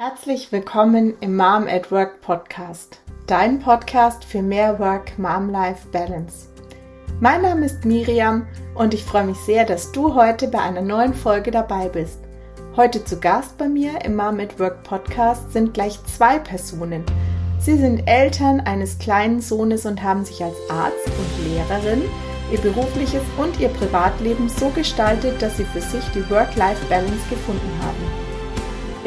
Herzlich willkommen im Mom at Work Podcast, dein Podcast für mehr Work-Mom-Life-Balance. Mein Name ist Miriam und ich freue mich sehr, dass du heute bei einer neuen Folge dabei bist. Heute zu Gast bei mir im Mom at Work Podcast sind gleich zwei Personen. Sie sind Eltern eines kleinen Sohnes und haben sich als Arzt und Lehrerin ihr berufliches und ihr Privatleben so gestaltet, dass sie für sich die Work-Life-Balance gefunden haben.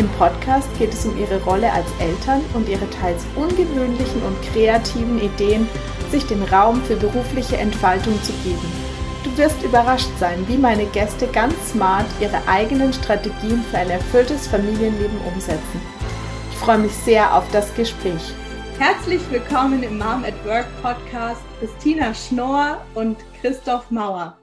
Im Podcast geht es um ihre Rolle als Eltern und ihre teils ungewöhnlichen und kreativen Ideen, sich den Raum für berufliche Entfaltung zu geben. Du wirst überrascht sein, wie meine Gäste ganz smart ihre eigenen Strategien für ein erfülltes Familienleben umsetzen. Ich freue mich sehr auf das Gespräch. Herzlich willkommen im Mom at Work Podcast Christina Schnorr und Christoph Mauer.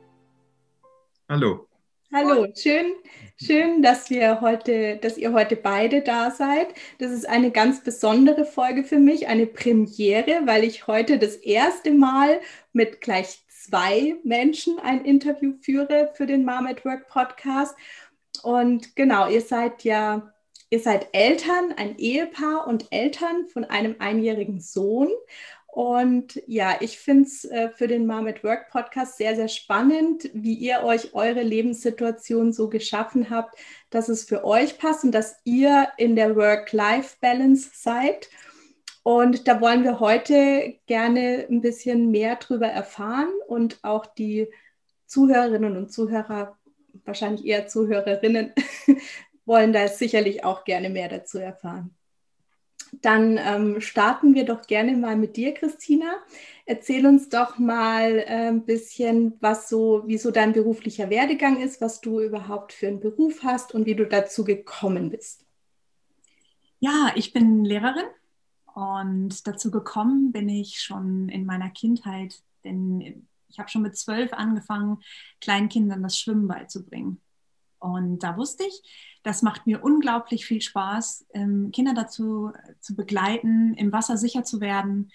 Hallo. Hallo, schön, schön, dass wir heute, dass ihr heute beide da seid. Das ist eine ganz besondere Folge für mich, eine Premiere, weil ich heute das erste Mal mit gleich zwei Menschen ein Interview führe für den Mom at Work Podcast. Und genau, ihr seid ja, ihr seid Eltern, ein Ehepaar und Eltern von einem einjährigen Sohn. Und ja, ich finde es äh, für den Mom at Work Podcast sehr, sehr spannend, wie ihr euch eure Lebenssituation so geschaffen habt, dass es für euch passt und dass ihr in der Work-Life-Balance seid. Und da wollen wir heute gerne ein bisschen mehr drüber erfahren und auch die Zuhörerinnen und Zuhörer, wahrscheinlich eher Zuhörerinnen, wollen da sicherlich auch gerne mehr dazu erfahren. Dann ähm, starten wir doch gerne mal mit dir, Christina. Erzähl uns doch mal äh, ein bisschen, was so, wie so dein beruflicher Werdegang ist, was du überhaupt für einen Beruf hast und wie du dazu gekommen bist. Ja, ich bin Lehrerin und dazu gekommen bin ich schon in meiner Kindheit, denn ich habe schon mit zwölf angefangen, kleinen Kindern das Schwimmen beizubringen. Und da wusste ich, das macht mir unglaublich viel Spaß, ähm, Kinder dazu zu begleiten, im Wasser sicher zu werden,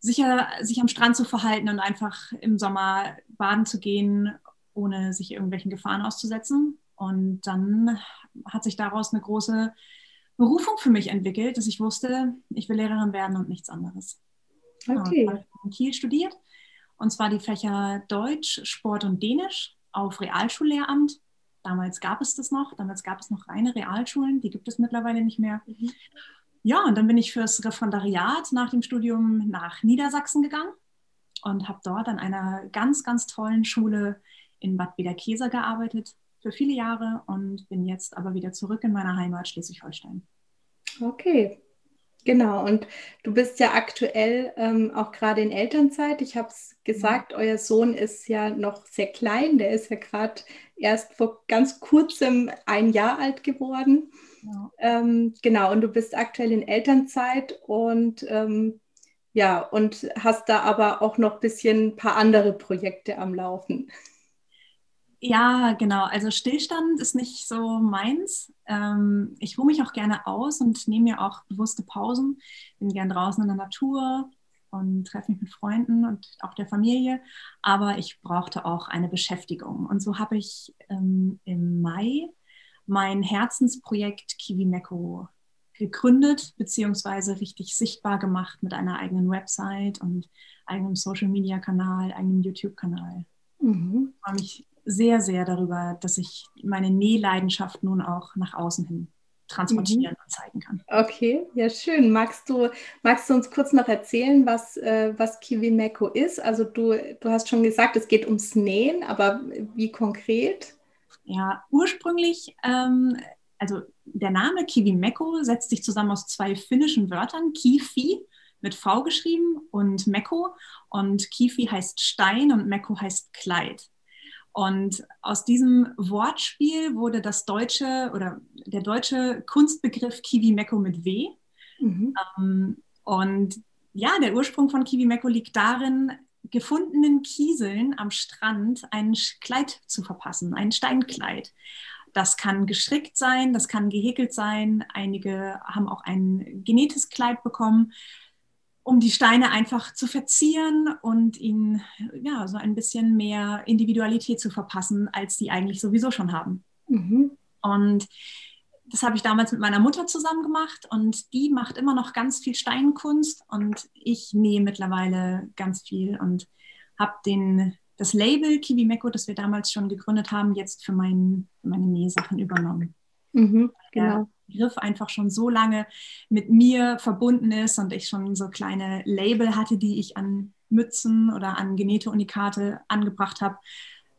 sicher sich am Strand zu verhalten und einfach im Sommer baden zu gehen, ohne sich irgendwelchen Gefahren auszusetzen. Und dann hat sich daraus eine große Berufung für mich entwickelt, dass ich wusste, ich will Lehrerin werden und nichts anderes. Okay. Ja, ich in Kiel studiert und zwar die Fächer Deutsch, Sport und Dänisch auf Realschullehramt Damals gab es das noch, damals gab es noch reine Realschulen, die gibt es mittlerweile nicht mehr. Mhm. Ja, und dann bin ich fürs Referendariat nach dem Studium nach Niedersachsen gegangen und habe dort an einer ganz, ganz tollen Schule in Bad Bederkesa gearbeitet für viele Jahre und bin jetzt aber wieder zurück in meiner Heimat Schleswig-Holstein. Okay, Genau, und du bist ja aktuell ähm, auch gerade in Elternzeit. Ich habe es gesagt, mhm. euer Sohn ist ja noch sehr klein, der ist ja gerade erst vor ganz kurzem ein Jahr alt geworden. Ja. Ähm, genau, und du bist aktuell in Elternzeit und ähm, ja, und hast da aber auch noch ein bisschen ein paar andere Projekte am Laufen. Ja, genau. Also Stillstand ist nicht so meins. Ähm, ich ruhe mich auch gerne aus und nehme mir auch bewusste Pausen. Bin gern draußen in der Natur und treffe mich mit Freunden und auch der Familie. Aber ich brauchte auch eine Beschäftigung. Und so habe ich ähm, im Mai mein Herzensprojekt Kiwi Meko gegründet beziehungsweise richtig sichtbar gemacht mit einer eigenen Website und eigenem Social Media Kanal, eigenem YouTube Kanal. Mhm. Ich freue mich sehr, sehr darüber, dass ich meine Nähleidenschaft nun auch nach außen hin transportieren mhm. und zeigen kann. Okay, ja schön. Magst du, magst du uns kurz noch erzählen, was, äh, was Kiwi Meko ist? Also du, du hast schon gesagt, es geht ums Nähen, aber wie konkret? Ja, ursprünglich, ähm, also der Name Kiwi Meko setzt sich zusammen aus zwei finnischen Wörtern, Kifi mit V geschrieben und Meko. Und Kifi heißt Stein und Meko heißt Kleid. Und aus diesem Wortspiel wurde das deutsche oder der deutsche Kunstbegriff Kiwi Meko mit W. Mhm. Ähm, und ja, der Ursprung von Kiwi Meko liegt darin, gefundenen Kieseln am Strand ein Kleid zu verpassen, ein Steinkleid. Das kann gestrickt sein, das kann gehäkelt sein. Einige haben auch ein genähtes Kleid bekommen um die Steine einfach zu verzieren und ihnen ja so ein bisschen mehr Individualität zu verpassen, als sie eigentlich sowieso schon haben. Mhm. Und das habe ich damals mit meiner Mutter zusammen gemacht und die macht immer noch ganz viel Steinkunst und ich nähe mittlerweile ganz viel und habe den das Label Kiwi Meko, das wir damals schon gegründet haben, jetzt für, mein, für meine Nähsachen übernommen. Mhm, genau. Der Begriff einfach schon so lange mit mir verbunden ist und ich schon so kleine Label hatte, die ich an Mützen oder an genähte Unikate angebracht habe,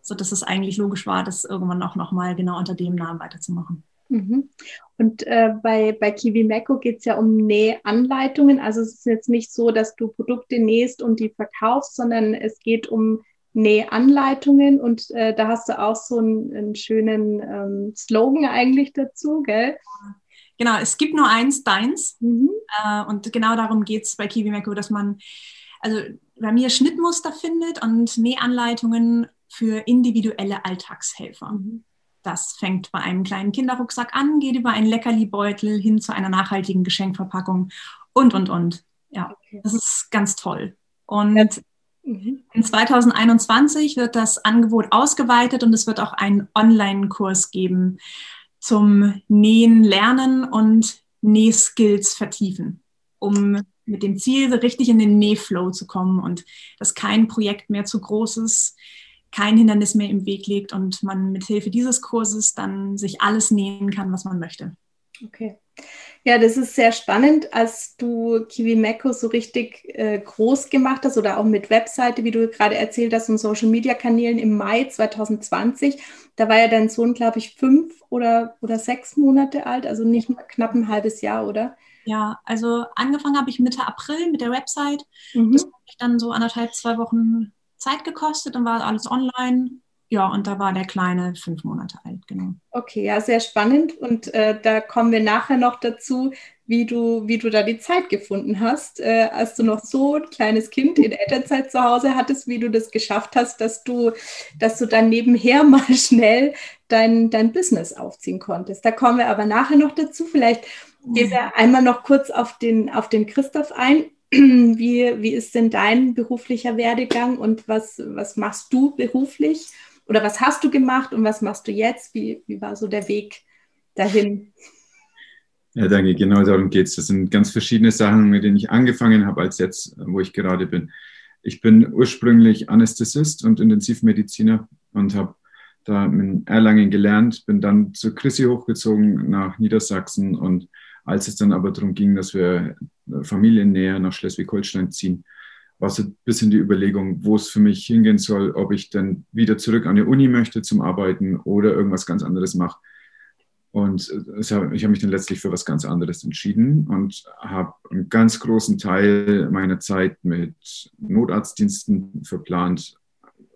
sodass es eigentlich logisch war, das irgendwann auch nochmal genau unter dem Namen weiterzumachen. Mhm. Und äh, bei, bei Kiwi Meko geht es ja um Nähanleitungen. Also es ist jetzt nicht so, dass du Produkte nähst und die verkaufst, sondern es geht um Nähanleitungen und äh, da hast du auch so einen, einen schönen ähm, Slogan eigentlich dazu, gell? Genau, es gibt nur eins, deins. Mhm. Äh, und genau darum geht es bei Kiwi Meko, dass man also bei mir Schnittmuster findet und Nähanleitungen für individuelle Alltagshelfer. Mhm. Das fängt bei einem kleinen Kinderrucksack an, geht über einen Leckerli-Beutel hin zu einer nachhaltigen Geschenkverpackung und, und, und. Ja, okay. das ist ganz toll. Und ja. Mhm. In 2021 wird das Angebot ausgeweitet und es wird auch einen Online-Kurs geben zum Nähen lernen und Nähskills vertiefen, um mit dem Ziel, richtig in den Nähflow zu kommen und dass kein Projekt mehr zu groß ist, kein Hindernis mehr im Weg liegt und man mit Hilfe dieses Kurses dann sich alles nähen kann, was man möchte. Okay. Ja, das ist sehr spannend, als du Kiwi Meko so richtig äh, groß gemacht hast oder auch mit Webseite, wie du gerade erzählt hast, und Social Media Kanälen im Mai 2020. Da war ja dein Sohn, glaube ich, fünf oder, oder sechs Monate alt, also nicht mal knapp ein halbes Jahr, oder? Ja, also angefangen habe ich Mitte April mit der Website. Mhm. Das hat mich dann so anderthalb, zwei Wochen Zeit gekostet und war alles online. Ja, und da war der Kleine fünf Monate alt, genau. Okay, ja, sehr spannend. Und äh, da kommen wir nachher noch dazu, wie du, wie du da die Zeit gefunden hast, äh, als du noch so ein kleines Kind in Elternzeit zu Hause hattest, wie du das geschafft hast, dass du, dass du dann nebenher mal schnell dein, dein Business aufziehen konntest. Da kommen wir aber nachher noch dazu. Vielleicht gehen wir einmal noch kurz auf den, auf den Christoph ein. Wie, wie ist denn dein beruflicher Werdegang und was, was machst du beruflich? Oder was hast du gemacht und was machst du jetzt? Wie, wie war so der Weg dahin? Ja, danke. Genau darum geht es. Das sind ganz verschiedene Sachen, mit denen ich angefangen habe, als jetzt, wo ich gerade bin. Ich bin ursprünglich Anästhesist und Intensivmediziner und habe da in Erlangen gelernt, bin dann zur Chrissy hochgezogen nach Niedersachsen und als es dann aber darum ging, dass wir Familien näher nach Schleswig-Holstein ziehen, war so ein bisschen die Überlegung, wo es für mich hingehen soll, ob ich dann wieder zurück an die Uni möchte zum Arbeiten oder irgendwas ganz anderes mache. Und ich habe mich dann letztlich für was ganz anderes entschieden und habe einen ganz großen Teil meiner Zeit mit Notarztdiensten verplant,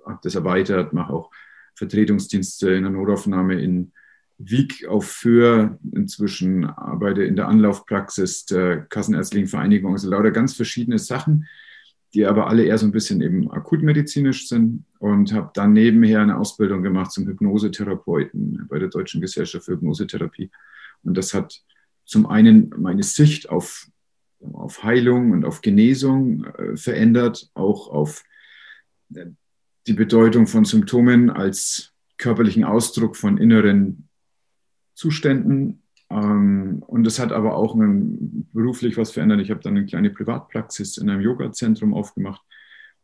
habe das erweitert, mache auch Vertretungsdienste in der Notaufnahme in Wieg auf Föhr, inzwischen arbeite in der Anlaufpraxis der Kassenärztlichen Vereinigung, also lauter ganz verschiedene Sachen die aber alle eher so ein bisschen eben akutmedizinisch sind und habe dann nebenher eine Ausbildung gemacht zum Hypnosetherapeuten bei der Deutschen Gesellschaft für Hypnosetherapie. Und das hat zum einen meine Sicht auf, auf Heilung und auf Genesung äh, verändert, auch auf äh, die Bedeutung von Symptomen als körperlichen Ausdruck von inneren Zuständen und es hat aber auch beruflich was verändert. Ich habe dann eine kleine Privatpraxis in einem Yoga-Zentrum aufgemacht.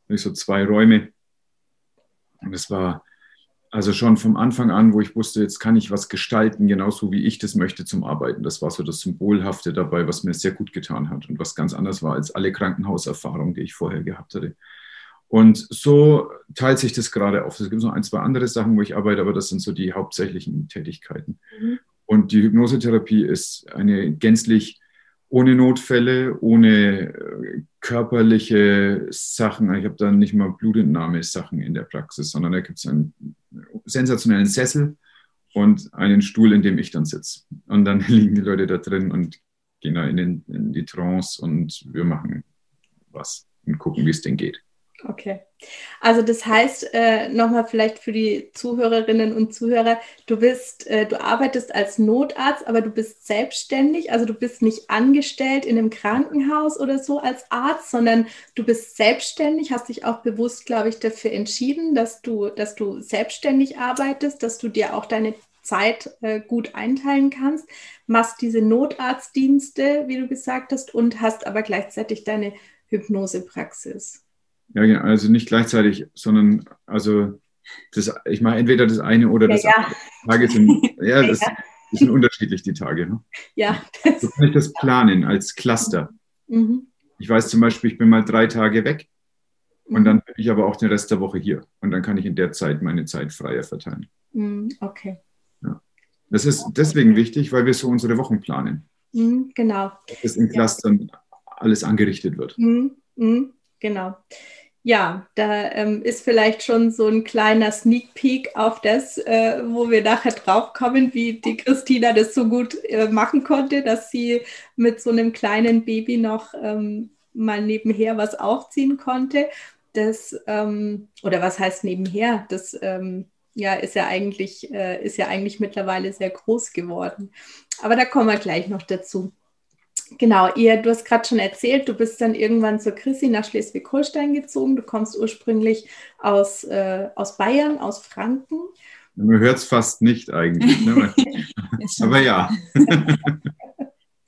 Ich so zwei Räume. Und es war also schon vom Anfang an, wo ich wusste, jetzt kann ich was gestalten, genauso wie ich das möchte zum Arbeiten. Das war so das Symbolhafte dabei, was mir sehr gut getan hat und was ganz anders war als alle Krankenhauserfahrungen, die ich vorher gehabt hatte. Und so teilt sich das gerade auf. Es gibt noch ein, zwei andere Sachen, wo ich arbeite, aber das sind so die hauptsächlichen Tätigkeiten. Mhm. Und die Hypnosetherapie ist eine gänzlich ohne Notfälle, ohne äh, körperliche Sachen. Ich habe da nicht mal Blutentnahme-Sachen in der Praxis, sondern da gibt es einen sensationellen Sessel und einen Stuhl, in dem ich dann sitze. Und dann liegen die Leute da drin und gehen da in, den, in die Trance und wir machen was und gucken, wie es denen geht. Okay. Also das heißt, äh, nochmal vielleicht für die Zuhörerinnen und Zuhörer, du bist, äh, du arbeitest als Notarzt, aber du bist selbstständig, also du bist nicht angestellt in einem Krankenhaus oder so als Arzt, sondern du bist selbstständig, hast dich auch bewusst, glaube ich, dafür entschieden, dass du, dass du selbstständig arbeitest, dass du dir auch deine Zeit äh, gut einteilen kannst, machst diese Notarztdienste, wie du gesagt hast, und hast aber gleichzeitig deine Hypnosepraxis. Ja, genau. Also nicht gleichzeitig, sondern also das, ich mache entweder das eine oder das ja, ja. andere. Tage sind, ja, das, das sind unterschiedlich, die Tage. Ne? Ja. So kann ich das planen als Cluster. Mhm. Ich weiß zum Beispiel, ich bin mal drei Tage weg und Mhm. dann bin ich aber auch den Rest der Woche hier. Und dann kann ich in der Zeit meine Zeit freier verteilen. Mhm. Okay. Das ist deswegen wichtig, weil wir so unsere Wochen planen. Mhm. Genau. Dass in Clustern alles angerichtet wird. Mhm. Mhm. Genau. Ja, da ähm, ist vielleicht schon so ein kleiner Sneak Peek auf das, äh, wo wir nachher drauf kommen, wie die Christina das so gut äh, machen konnte, dass sie mit so einem kleinen Baby noch ähm, mal nebenher was aufziehen konnte. Das, ähm, oder was heißt nebenher? Das ähm, ja, ist ja eigentlich, äh, ist ja eigentlich mittlerweile sehr groß geworden. Aber da kommen wir gleich noch dazu. Genau, ihr, du hast gerade schon erzählt, du bist dann irgendwann zur Chrissy nach Schleswig-Holstein gezogen. Du kommst ursprünglich aus, äh, aus Bayern, aus Franken. Man hört es fast nicht eigentlich. Ne? Aber ja.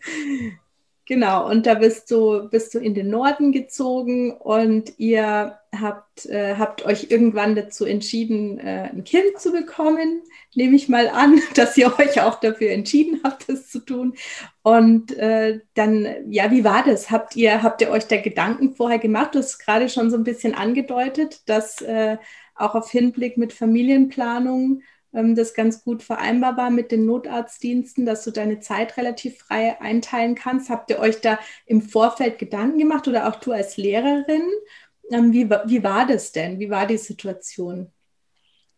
Genau, und da bist du, bist du in den Norden gezogen und ihr habt, äh, habt euch irgendwann dazu entschieden, äh, ein Kind zu bekommen. Nehme ich mal an, dass ihr euch auch dafür entschieden habt, das zu tun. Und äh, dann, ja, wie war das? Habt ihr, habt ihr euch da Gedanken vorher gemacht? Du hast gerade schon so ein bisschen angedeutet, dass äh, auch auf Hinblick mit Familienplanung das ganz gut vereinbar war mit den Notarztdiensten, dass du deine Zeit relativ frei einteilen kannst. Habt ihr euch da im Vorfeld Gedanken gemacht oder auch du als Lehrerin? Ähm, wie, wie war das denn? Wie war die Situation?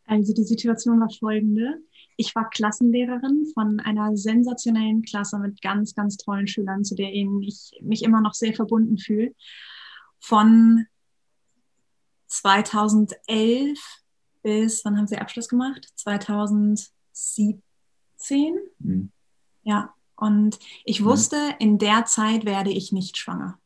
Also die Situation war folgende. Ich war Klassenlehrerin von einer sensationellen Klasse mit ganz, ganz tollen Schülern, zu denen ich mich immer noch sehr verbunden fühle. Von 2011 bis, wann haben Sie Abschluss gemacht? 2017. Hm. Ja, und ich Mhm. wusste, in der Zeit werde ich nicht schwanger.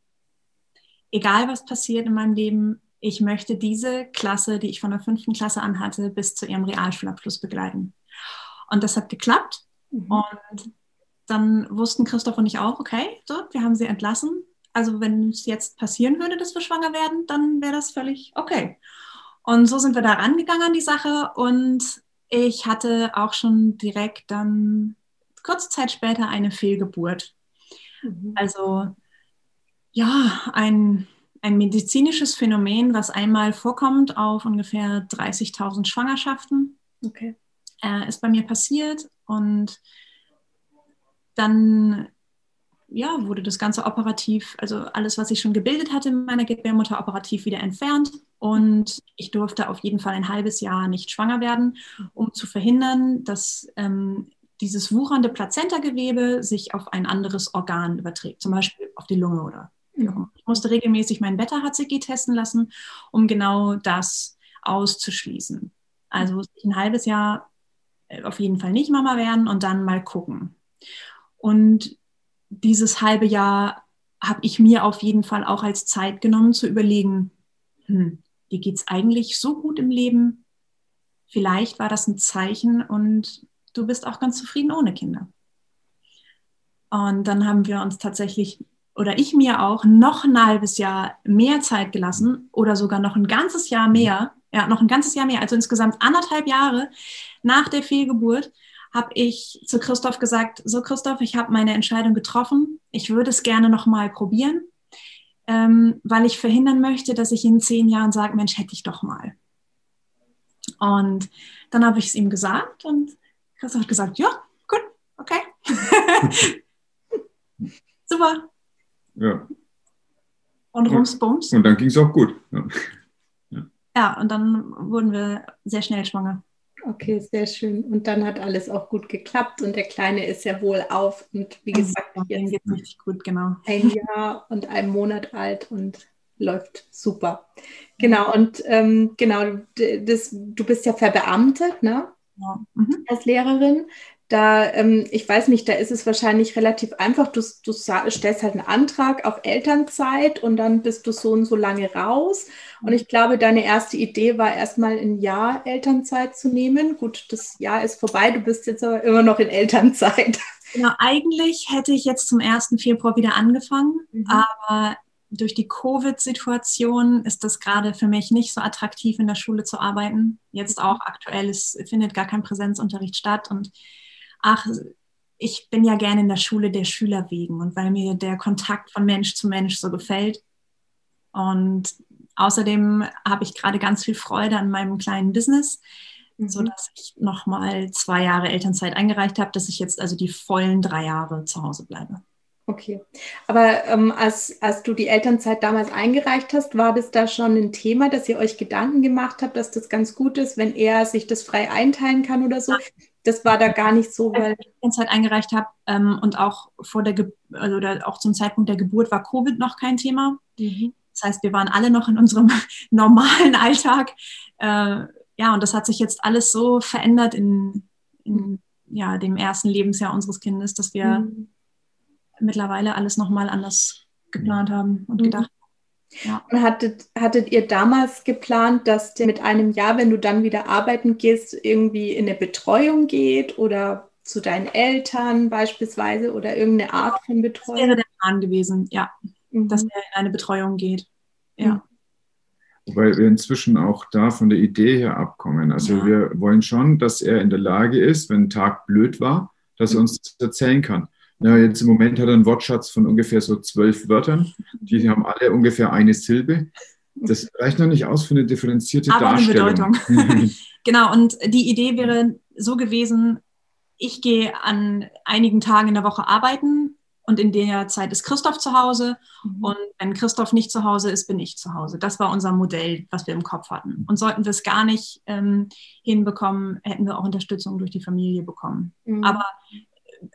Egal was passiert in meinem Leben, ich möchte diese Klasse, die ich von der fünften Klasse an hatte, bis zu ihrem Realschulabschluss begleiten. Und das hat geklappt. Und dann wussten Christoph und ich auch, okay, so, wir haben sie entlassen. Also wenn es jetzt passieren würde, dass wir schwanger werden, dann wäre das völlig okay. Und so sind wir da rangegangen an die Sache. Und ich hatte auch schon direkt dann kurze Zeit später eine Fehlgeburt. Mhm. Also ja, ein, ein medizinisches Phänomen, was einmal vorkommt auf ungefähr 30.000 Schwangerschaften, Okay. äh, ist bei mir passiert. Und dann ja, wurde das Ganze operativ, also alles, was ich schon gebildet hatte in meiner Gebärmutter, operativ wieder entfernt. Und ich durfte auf jeden Fall ein halbes Jahr nicht schwanger werden, um zu verhindern, dass ähm, dieses wuchernde Plazentagewebe sich auf ein anderes Organ überträgt, zum Beispiel auf die Lunge oder immer. Ich musste regelmäßig mein Beta-HCG testen lassen, um genau das auszuschließen. Also ich ein halbes Jahr äh, auf jeden Fall nicht Mama werden und dann mal gucken. Und dieses halbe Jahr habe ich mir auf jeden Fall auch als Zeit genommen zu überlegen, hm, dir geht es eigentlich so gut im Leben. Vielleicht war das ein Zeichen und du bist auch ganz zufrieden ohne Kinder. Und dann haben wir uns tatsächlich, oder ich mir auch, noch ein halbes Jahr mehr Zeit gelassen oder sogar noch ein ganzes Jahr mehr, ja, noch ein ganzes Jahr mehr, also insgesamt anderthalb Jahre nach der Fehlgeburt, habe ich zu Christoph gesagt, so Christoph, ich habe meine Entscheidung getroffen, ich würde es gerne noch mal probieren, ähm, weil ich verhindern möchte, dass ich in zehn Jahren sage, Mensch, hätte ich doch mal. Und dann habe ich es ihm gesagt und Christoph hat gesagt, ja, gut, okay. Super. Ja. Und rums, bums. Und dann ging es auch gut. Ja. Ja, und dann wurden wir sehr schnell schwanger. Okay, sehr schön. Und dann hat alles auch gut geklappt und der Kleine ist ja wohl auf und wie gesagt, Dem jetzt geht richtig gut, genau. ein Jahr und ein Monat alt und läuft super. Genau, und ähm, genau, das, du bist ja verbeamtet, ne? Ja. Mhm. als Lehrerin. Da, ähm, ich weiß nicht, da ist es wahrscheinlich relativ einfach. Du, du stellst halt einen Antrag auf Elternzeit und dann bist du so und so lange raus. Und ich glaube, deine erste Idee war erstmal ein Jahr Elternzeit zu nehmen. Gut, das Jahr ist vorbei, du bist jetzt aber immer noch in Elternzeit. Genau, eigentlich hätte ich jetzt zum 1. Februar wieder angefangen, mhm. aber durch die Covid-Situation ist das gerade für mich nicht so attraktiv, in der Schule zu arbeiten. Jetzt auch aktuell, es findet gar kein Präsenzunterricht statt und ach, ich bin ja gerne in der Schule der Schüler wegen und weil mir der Kontakt von Mensch zu Mensch so gefällt. Und außerdem habe ich gerade ganz viel Freude an meinem kleinen Business, mhm. sodass ich nochmal zwei Jahre Elternzeit eingereicht habe, dass ich jetzt also die vollen drei Jahre zu Hause bleibe. Okay, aber ähm, als, als du die Elternzeit damals eingereicht hast, war das da schon ein Thema, dass ihr euch Gedanken gemacht habt, dass das ganz gut ist, wenn er sich das frei einteilen kann oder so? Das war da gar nicht so, weil ich die Elternzeit eingereicht habe ähm, und auch vor der Ge also auch zum Zeitpunkt der Geburt war Covid noch kein Thema. Mhm. Das heißt, wir waren alle noch in unserem normalen Alltag. Äh, ja, und das hat sich jetzt alles so verändert in, in ja, dem ersten Lebensjahr unseres Kindes, dass wir mhm mittlerweile alles nochmal anders geplant haben und mhm. gedacht. Ja. Hattet, hattet ihr damals geplant, dass der mit einem Jahr, wenn du dann wieder arbeiten gehst, irgendwie in eine Betreuung geht oder zu deinen Eltern beispielsweise oder irgendeine Art von Betreuung? Das wäre der Plan gewesen, ja, mhm. dass er in eine Betreuung geht. Ja. Mhm. Wobei wir inzwischen auch da von der Idee her abkommen. Also ja. wir wollen schon, dass er in der Lage ist, wenn ein Tag blöd war, dass er mhm. uns das erzählen kann. Ja, jetzt im Moment hat er einen Wortschatz von ungefähr so zwölf Wörtern. Die haben alle ungefähr eine Silbe. Das reicht noch nicht aus für eine differenzierte Aber Darstellung. Eine Bedeutung. genau, und die Idee wäre so gewesen, ich gehe an einigen Tagen in der Woche arbeiten und in der Zeit ist Christoph zu Hause. Mhm. Und wenn Christoph nicht zu Hause ist, bin ich zu Hause. Das war unser Modell, was wir im Kopf hatten. Und sollten wir es gar nicht ähm, hinbekommen, hätten wir auch Unterstützung durch die Familie bekommen. Mhm. Aber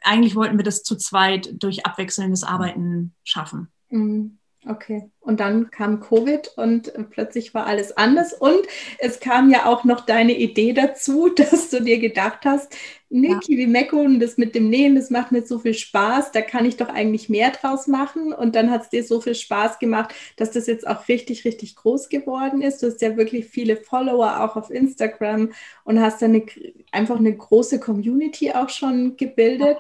eigentlich wollten wir das zu zweit durch abwechselndes Arbeiten schaffen. Mhm. Okay, und dann kam Covid und plötzlich war alles anders. Und es kam ja auch noch deine Idee dazu, dass du dir gedacht hast, nee, ja. Kiwimeko und das mit dem Nähen, das macht mir so viel Spaß, da kann ich doch eigentlich mehr draus machen. Und dann hat es dir so viel Spaß gemacht, dass das jetzt auch richtig, richtig groß geworden ist. Du hast ja wirklich viele Follower auch auf Instagram und hast dann eine, einfach eine große Community auch schon gebildet.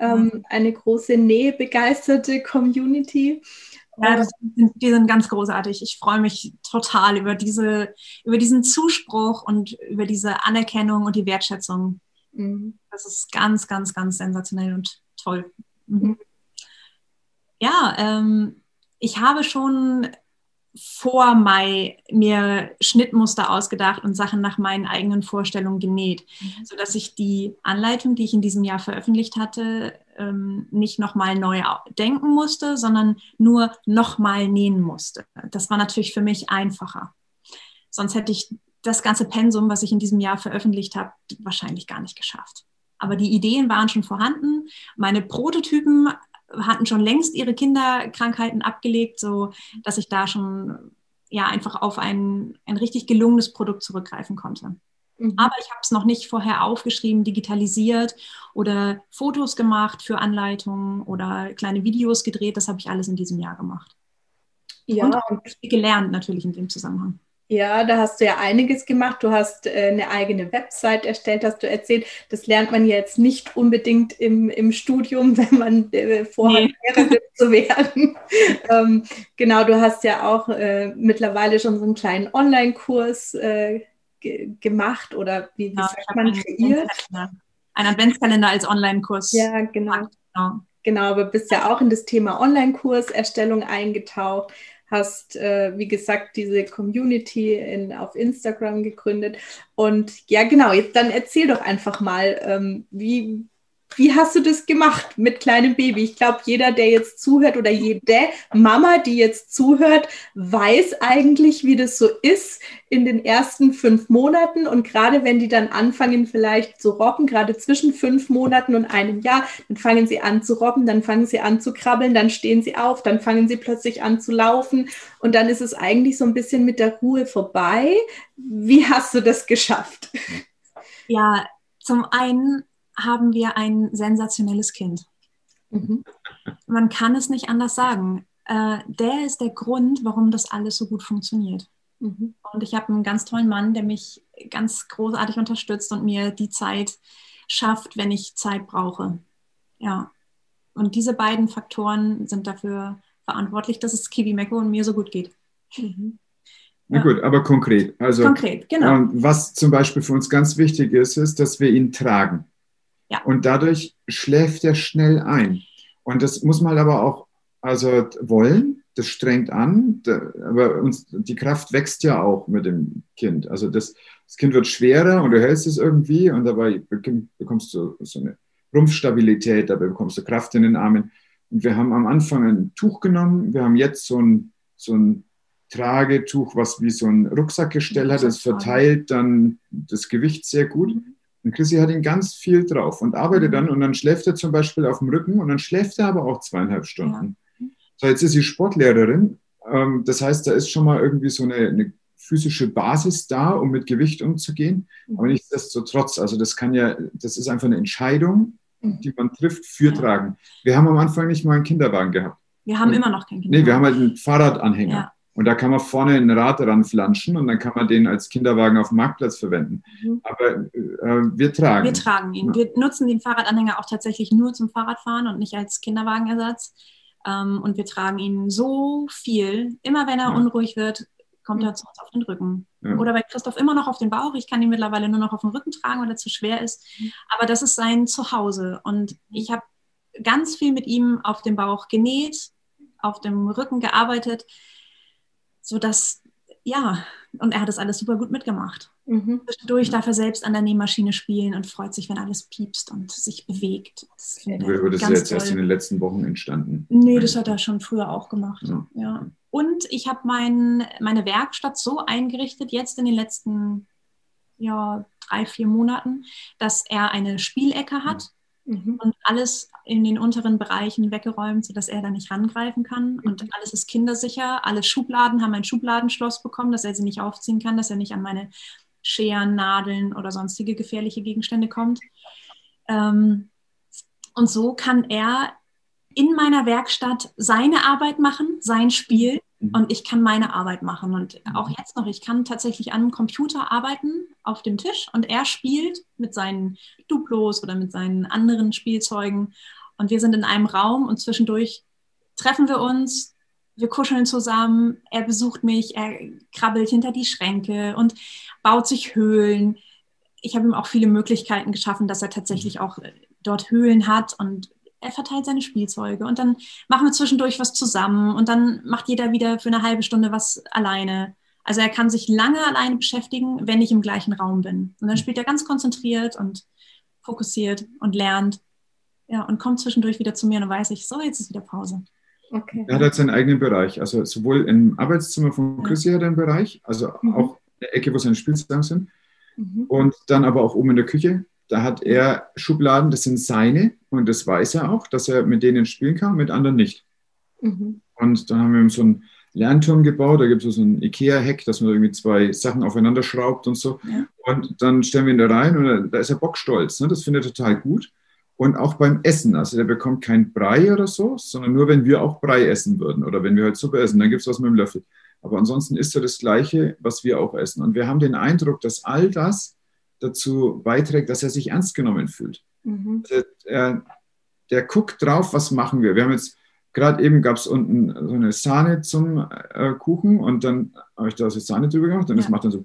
Ja. Ähm, eine große nähebegeisterte Community. Ja, das, die sind ganz großartig. Ich freue mich total über, diese, über diesen Zuspruch und über diese Anerkennung und die Wertschätzung. Mhm. Das ist ganz, ganz, ganz sensationell und toll. Mhm. Ja, ähm, ich habe schon vor Mai mir Schnittmuster ausgedacht und Sachen nach meinen eigenen Vorstellungen genäht, mhm. sodass ich die Anleitung, die ich in diesem Jahr veröffentlicht hatte, ähm, nicht nochmal neu denken musste, sondern nur nochmal nähen musste. Das war natürlich für mich einfacher. Sonst hätte ich das ganze Pensum, was ich in diesem Jahr veröffentlicht habe, wahrscheinlich gar nicht geschafft. Aber die Ideen waren schon vorhanden. Meine Prototypen hatten schon längst ihre Kinderkrankheiten abgelegt, so dass ich da schon ja einfach auf ein, ein richtig gelungenes Produkt zurückgreifen konnte. Mhm. Aber ich habe es noch nicht vorher aufgeschrieben, digitalisiert oder Fotos gemacht für Anleitungen oder kleine Videos gedreht. Das habe ich alles in diesem Jahr gemacht. Ja. Und gelernt natürlich in dem Zusammenhang. Ja, da hast du ja einiges gemacht. Du hast äh, eine eigene Website erstellt, hast du erzählt. Das lernt man jetzt nicht unbedingt im, im Studium, wenn man äh, vorhat, nee. Lehrerin zu werden. ähm, genau, du hast ja auch äh, mittlerweile schon so einen kleinen Online-Kurs äh, gemacht oder wie, wie ja, sagt man, kreiert? Ein Adventskalender als Online-Kurs. Ja, genau. genau. Genau, aber bist ja auch in das Thema Online-Kurserstellung eingetaucht hast, äh, wie gesagt, diese Community in, auf Instagram gegründet. Und ja, genau, jetzt dann erzähl doch einfach mal, ähm, wie, wie hast du das gemacht mit kleinem Baby? Ich glaube, jeder, der jetzt zuhört oder jede Mama, die jetzt zuhört, weiß eigentlich, wie das so ist in den ersten fünf Monaten. Und gerade wenn die dann anfangen, vielleicht zu robben, gerade zwischen fünf Monaten und einem Jahr, dann fangen sie an zu robben, dann fangen sie an zu krabbeln, dann stehen sie auf, dann fangen sie plötzlich an zu laufen. Und dann ist es eigentlich so ein bisschen mit der Ruhe vorbei. Wie hast du das geschafft? Ja, zum einen haben wir ein sensationelles Kind. Mhm. Man kann es nicht anders sagen. Äh, der ist der Grund, warum das alles so gut funktioniert. Mhm. Und ich habe einen ganz tollen Mann, der mich ganz großartig unterstützt und mir die Zeit schafft, wenn ich Zeit brauche. Ja. Und diese beiden Faktoren sind dafür verantwortlich, dass es Kiwi Mecco und mir so gut geht. Mhm. Na gut, aber konkret. Also, konkret, genau. Ähm, was zum Beispiel für uns ganz wichtig ist, ist, dass wir ihn tragen. Ja. Und dadurch schläft er schnell ein. Und das muss man aber auch also wollen. Das strengt an, aber uns, die Kraft wächst ja auch mit dem Kind. Also das, das Kind wird schwerer und du hältst es irgendwie und dabei bekommst du so eine Rumpfstabilität, dabei bekommst du Kraft in den Armen. Und wir haben am Anfang ein Tuch genommen, wir haben jetzt so ein, so ein Tragetuch, was wie so ein Rucksackgestell hat. Das verteilt dann das Gewicht sehr gut. Und Chrissy hat ihn ganz viel drauf und arbeitet dann und dann schläft er zum Beispiel auf dem Rücken und dann schläft er aber auch zweieinhalb Stunden. Ja. So, jetzt ist sie Sportlehrerin. Ähm, das heißt, da ist schon mal irgendwie so eine, eine physische Basis da, um mit Gewicht umzugehen. Aber mhm. nichtsdestotrotz, also das kann ja, das ist einfach eine Entscheidung, mhm. die man trifft für Tragen. Wir haben am Anfang nicht mal einen Kinderwagen gehabt. Wir haben und, immer noch keinen Kinderwagen. Nee, wir haben halt einen Fahrradanhänger. Ja. Und da kann man vorne ein Rad ranflanschen und dann kann man den als Kinderwagen auf dem Marktplatz verwenden. Mhm. Aber äh, wir tragen. Wir tragen ihn. Ja. Wir nutzen den Fahrradanhänger auch tatsächlich nur zum Fahrradfahren und nicht als Kinderwagenersatz. Ähm, und wir tragen ihn so viel. Immer wenn er ja. unruhig wird, kommt er zu uns auf den Rücken. Ja. Oder bei Christoph immer noch auf den Bauch. Ich kann ihn mittlerweile nur noch auf den Rücken tragen, weil er zu schwer ist. Mhm. Aber das ist sein Zuhause. Und ich habe ganz viel mit ihm auf dem Bauch genäht, auf dem Rücken gearbeitet so dass ja, und er hat das alles super gut mitgemacht. Mhm. Zwischendurch darf er selbst an der Nähmaschine spielen und freut sich, wenn alles piepst und sich bewegt. Das, das ist jetzt toll. erst in den letzten Wochen entstanden. Nee, das hat er schon früher auch gemacht. Ja. ja. Und ich habe mein, meine Werkstatt so eingerichtet, jetzt in den letzten ja, drei, vier Monaten, dass er eine Spielecke hat mhm. und alles in den unteren Bereichen weggeräumt, sodass er da nicht rangreifen kann. Mhm. Und alles ist kindersicher. Alle Schubladen haben ein Schubladenschloss bekommen, dass er sie nicht aufziehen kann, dass er nicht an meine Scheren, Nadeln oder sonstige gefährliche Gegenstände kommt. Ähm, und so kann er in meiner Werkstatt seine Arbeit machen, sein Spiel. Und ich kann meine Arbeit machen. Und auch jetzt noch, ich kann tatsächlich an einem Computer arbeiten auf dem Tisch und er spielt mit seinen Duplos oder mit seinen anderen Spielzeugen und wir sind in einem Raum und zwischendurch treffen wir uns, wir kuscheln zusammen, er besucht mich, er krabbelt hinter die Schränke und baut sich Höhlen. Ich habe ihm auch viele Möglichkeiten geschaffen, dass er tatsächlich mhm. auch dort Höhlen hat und er verteilt seine Spielzeuge und dann machen wir zwischendurch was zusammen und dann macht jeder wieder für eine halbe Stunde was alleine. Also er kann sich lange alleine beschäftigen, wenn ich im gleichen Raum bin. Und dann spielt er ganz konzentriert und fokussiert und lernt. Ja, und kommt zwischendurch wieder zu mir und dann weiß ich, so, jetzt ist wieder Pause. Okay. Er hat halt seinen eigenen Bereich. Also sowohl im Arbeitszimmer von Chrissy hat er einen Bereich, also mhm. auch eine Ecke, wo seine Spielsachen sind. Mhm. Und dann aber auch oben in der Küche da hat er Schubladen, das sind seine und das weiß er auch, dass er mit denen spielen kann, mit anderen nicht. Mhm. Und dann haben wir ihm so einen Lernturm gebaut, da gibt es so ein Ikea-Hack, dass man irgendwie zwei Sachen aufeinander schraubt und so. Ja. Und dann stellen wir ihn da rein und da ist er bockstolz. Ne? Das findet er total gut. Und auch beim Essen, also der bekommt kein Brei oder so, sondern nur, wenn wir auch Brei essen würden oder wenn wir halt Suppe essen, dann gibt es was mit dem Löffel. Aber ansonsten ist er das Gleiche, was wir auch essen. Und wir haben den Eindruck, dass all das dazu beiträgt, dass er sich ernst genommen fühlt. Mhm. Der, der, der, guckt drauf, was machen wir. Wir haben jetzt gerade eben gab es unten so eine Sahne zum äh, Kuchen und dann habe ich da so Sahne drüber gemacht und ja. das macht dann so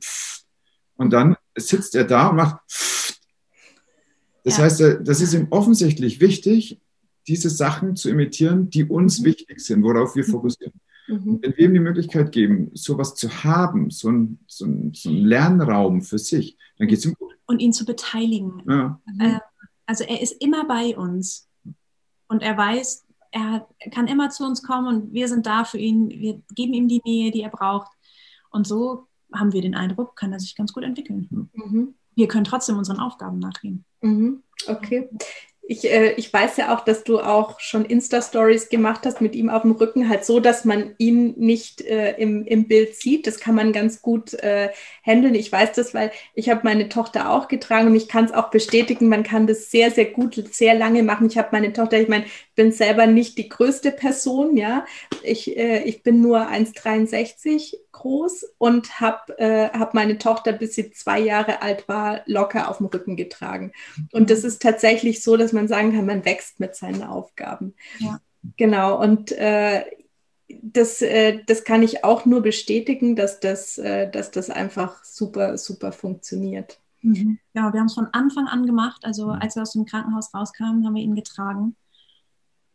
und dann sitzt er da und macht. Das ja. heißt, äh, das ist ihm offensichtlich wichtig, diese Sachen zu imitieren, die uns mhm. wichtig sind, worauf wir mhm. fokussieren. Mhm. Wenn wir ihm die Möglichkeit geben, sowas zu haben, so einen so so ein Lernraum für sich, dann geht es ihm gut. Und ihn zu beteiligen. Ja. Äh, also er ist immer bei uns. Und er weiß, er kann immer zu uns kommen und wir sind da für ihn. Wir geben ihm die Nähe, die er braucht. Und so haben wir den Eindruck, kann er sich ganz gut entwickeln. Mhm. Wir können trotzdem unseren Aufgaben nachgehen. Mhm. Okay. Ich, äh, ich weiß ja auch, dass du auch schon Insta-Stories gemacht hast mit ihm auf dem Rücken, halt so, dass man ihn nicht äh, im, im Bild sieht. Das kann man ganz gut äh, handeln. Ich weiß das, weil ich habe meine Tochter auch getragen und ich kann es auch bestätigen, man kann das sehr, sehr gut, sehr lange machen. Ich habe meine Tochter, ich meine, bin selber nicht die größte Person, ja. Ich, äh, ich bin nur 1,63 groß und habe äh, hab meine Tochter, bis sie zwei Jahre alt war, locker auf dem Rücken getragen. Und das ist tatsächlich so, dass man sagen kann, man wächst mit seinen Aufgaben. Ja. Genau, und äh, das, äh, das kann ich auch nur bestätigen, dass das, äh, dass das einfach super, super funktioniert. Mhm. Ja, wir haben es von Anfang an gemacht. Also mhm. als wir aus dem Krankenhaus rauskamen, haben wir ihn getragen.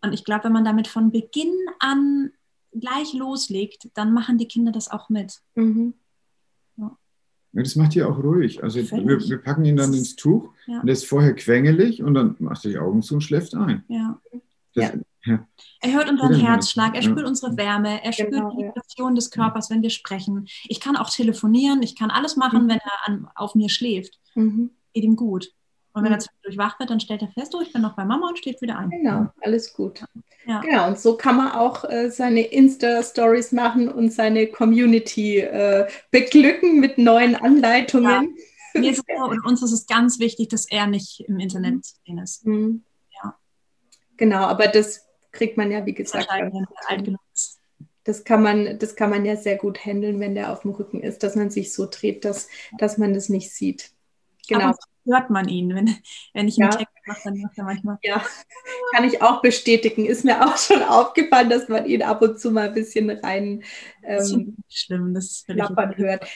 Und ich glaube, wenn man damit von Beginn an gleich loslegt, dann machen die Kinder das auch mit. Mhm. Ja. ja. das macht ihr auch ruhig. Also wir, wir, packen ihn dann ins Tuch ja. und er ist vorher quengelig und dann macht er die Augen zu und schläft ein. Ja. Das, ja. Er hört unseren Herzschlag, er spürt unsere Wärme, er spürt genau, die Vibration des Körpers, wenn wir sprechen. Ich kann auch telefonieren, ich kann alles machen, mhm. wenn er an, auf mir schläft. Mhm. Geht ihm gut. Und wenn er mhm. zwischendurch wach wird, dann stellt er fest, oh, ich bin noch bei Mama und steht wieder ein. Genau, alles gut. Ja. Genau, und so kann man auch äh, seine Insta-Stories machen und seine Community äh, beglücken mit neuen Anleitungen. Ja. Mir ist es, und uns ist es ganz wichtig, dass er nicht im Internet mhm. zu sehen ist. Mhm. Ja. Genau, aber das kriegt man ja, wie gesagt, das kann man, das kann man ja sehr gut handeln, wenn der auf dem Rücken ist, dass man sich so dreht, dass, dass man das nicht sieht. Genau. Aber hört man ihn, wenn, wenn ich einen ja. Text mache, dann macht er manchmal. Ja, kann ich auch bestätigen. Ist mir auch schon aufgefallen, dass man ihn ab und zu mal ein bisschen rein ähm, schlimm, das ist hört.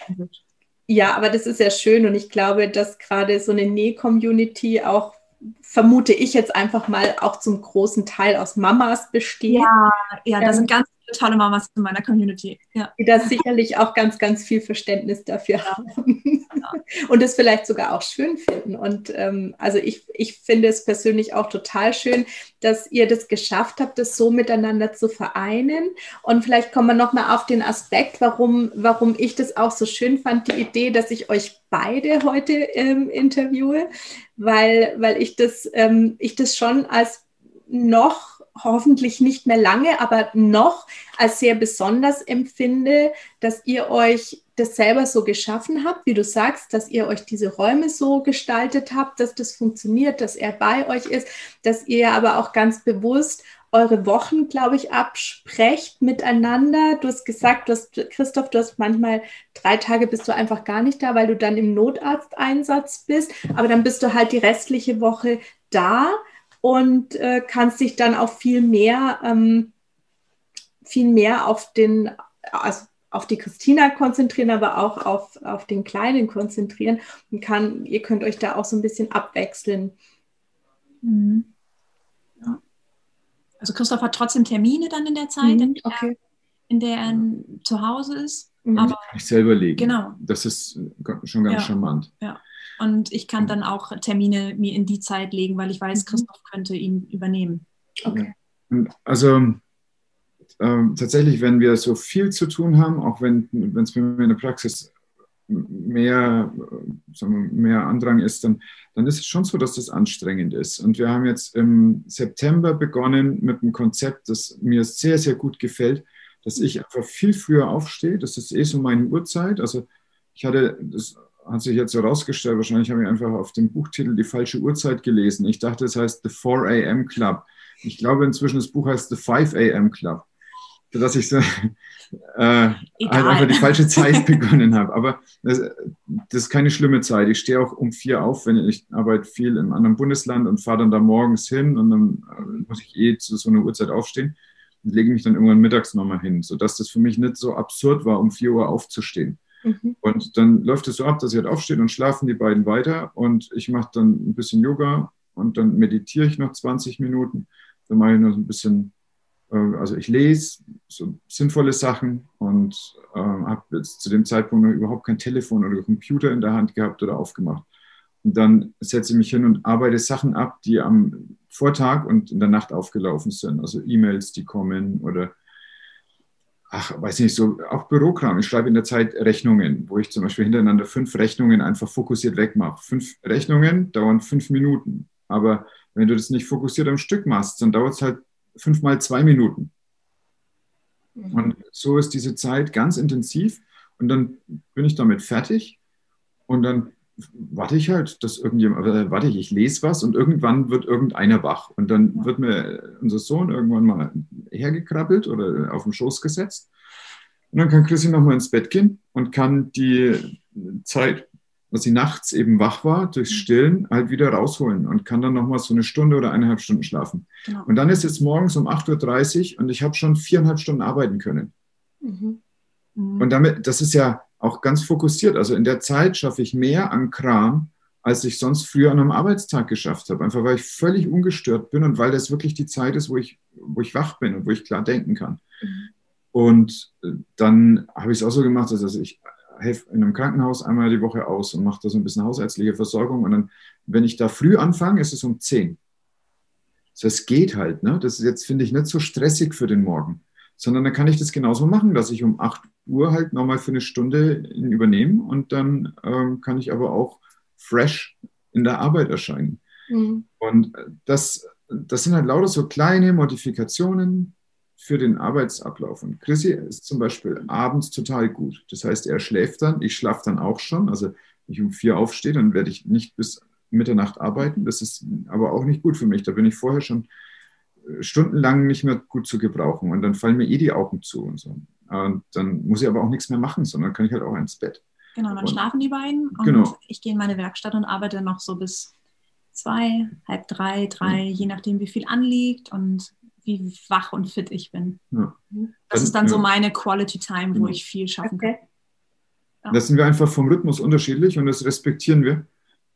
Ja, aber das ist ja schön und ich glaube, dass gerade so eine Näh-Community auch vermute ich jetzt einfach mal auch zum großen Teil aus Mamas besteht. Ja, ja, da ähm, sind ganz tolle Mamas in meiner Community. Ja. Die da sicherlich auch ganz, ganz viel Verständnis dafür ja. haben. und es vielleicht sogar auch schön finden. Und ähm, also ich, ich finde es persönlich auch total schön, dass ihr das geschafft habt, das so miteinander zu vereinen. Und vielleicht kommen wir nochmal auf den Aspekt, warum, warum ich das auch so schön fand, die Idee, dass ich euch beide heute ähm, interviewe, weil, weil ich, das, ähm, ich das schon als noch hoffentlich nicht mehr lange, aber noch als sehr besonders empfinde, dass ihr euch das selber so geschaffen habt, wie du sagst, dass ihr euch diese Räume so gestaltet habt, dass das funktioniert, dass er bei euch ist, dass ihr aber auch ganz bewusst eure Wochen, glaube ich, absprecht miteinander. Du hast gesagt, du hast, Christoph, du hast manchmal drei Tage bist du einfach gar nicht da, weil du dann im Notarzteinsatz bist, aber dann bist du halt die restliche Woche da und äh, kannst dich dann auch viel mehr, ähm, viel mehr auf den, also auf die Christina konzentrieren, aber auch auf, auf den Kleinen konzentrieren und kann, ihr könnt euch da auch so ein bisschen abwechseln. Mhm. Ja. Also Christoph hat trotzdem Termine dann in der Zeit, mhm, okay. in, der, in der er zu Hause ist. Mhm. Aber ich selber legen. Genau. Das ist schon ganz ja. charmant. Ja. Und ich kann dann auch Termine mir in die Zeit legen, weil ich weiß, mhm. Christoph könnte ihn übernehmen. Okay. Also ähm, tatsächlich, wenn wir so viel zu tun haben, auch wenn es bei mir in der Praxis mehr, sagen wir, mehr Andrang ist, dann, dann ist es schon so, dass das anstrengend ist. Und wir haben jetzt im September begonnen mit einem Konzept, das mir sehr, sehr gut gefällt, dass ich einfach viel früher aufstehe. Das ist eh so meine Uhrzeit. Also ich hatte das hat sich jetzt herausgestellt, wahrscheinlich habe ich einfach auf dem Buchtitel die falsche Uhrzeit gelesen. Ich dachte, es heißt The 4 AM Club. Ich glaube inzwischen, das Buch heißt The 5 AM Club. Dass ich so äh, halt einfach die falsche Zeit begonnen habe. Aber das, das, ist keine schlimme Zeit. Ich stehe auch um vier auf, wenn ich arbeite viel im anderen Bundesland und fahre dann da morgens hin und dann äh, muss ich eh zu so einer Uhrzeit aufstehen und lege mich dann irgendwann mittags nochmal hin, sodass das für mich nicht so absurd war, um vier Uhr aufzustehen. Mhm. Und dann läuft es so ab, dass sie halt aufstehen und schlafen die beiden weiter und ich mache dann ein bisschen Yoga und dann meditiere ich noch 20 Minuten. Dann mache ich noch ein bisschen, äh, also ich lese so sinnvolle Sachen und äh, habe jetzt zu dem Zeitpunkt noch überhaupt kein Telefon oder Computer in der Hand gehabt oder aufgemacht. Und dann setze ich mich hin und arbeite Sachen ab, die am Vortag und in der Nacht aufgelaufen sind. Also E-Mails, die kommen oder ach, weiß nicht, so auch Bürokram. Ich schreibe in der Zeit Rechnungen, wo ich zum Beispiel hintereinander fünf Rechnungen einfach fokussiert wegmache. Fünf Rechnungen dauern fünf Minuten. Aber wenn du das nicht fokussiert am Stück machst, dann dauert es halt fünfmal zwei Minuten. Mhm. Und so ist diese Zeit ganz intensiv und dann bin ich damit fertig und dann warte ich halt, dass irgendjemand, äh, warte ich, ich lese was und irgendwann wird irgendeiner wach und dann wird mir unser Sohn irgendwann mal hergekrabbelt oder auf den Schoß gesetzt und dann kann Chrissy nochmal ins Bett gehen und kann die Zeit, was sie nachts eben wach war, durchs mhm. Stillen halt wieder rausholen und kann dann nochmal so eine Stunde oder eineinhalb Stunden schlafen. Genau. Und dann ist es morgens um 8.30 Uhr und ich habe schon viereinhalb Stunden arbeiten können. Mhm. Mhm. Und damit, das ist ja auch ganz fokussiert. Also in der Zeit schaffe ich mehr an Kram, als ich sonst früher an einem Arbeitstag geschafft habe. Einfach weil ich völlig ungestört bin und weil das wirklich die Zeit ist, wo ich, wo ich wach bin und wo ich klar denken kann. Mhm. Und äh, dann habe ich es auch so gemacht, also ich helfe in einem Krankenhaus einmal die Woche aus und mache da so ein bisschen hausärztliche Versorgung. Und dann, wenn ich da früh anfange, ist es um 10. Das heißt, geht halt. Ne? Das ist jetzt, finde ich, nicht so stressig für den Morgen sondern dann kann ich das genauso machen, dass ich um 8 Uhr halt nochmal für eine Stunde übernehme und dann ähm, kann ich aber auch fresh in der Arbeit erscheinen. Mhm. Und das, das sind halt lauter so kleine Modifikationen für den Arbeitsablauf. Und Chrissy ist zum Beispiel abends total gut. Das heißt, er schläft dann, ich schlafe dann auch schon. Also wenn ich um vier aufstehe, dann werde ich nicht bis Mitternacht arbeiten. Das ist aber auch nicht gut für mich. Da bin ich vorher schon stundenlang nicht mehr gut zu gebrauchen und dann fallen mir eh die Augen zu und so. Und dann muss ich aber auch nichts mehr machen, sondern kann ich halt auch ins Bett. Genau, dann und, schlafen die beiden und genau. ich gehe in meine Werkstatt und arbeite noch so bis zwei, halb drei, drei, mhm. je nachdem, wie viel anliegt und wie wach und fit ich bin. Ja. Das dann, ist dann ja. so meine Quality Time, wo genau. ich viel schaffen okay. kann. Ja. Das sind wir einfach vom Rhythmus unterschiedlich und das respektieren wir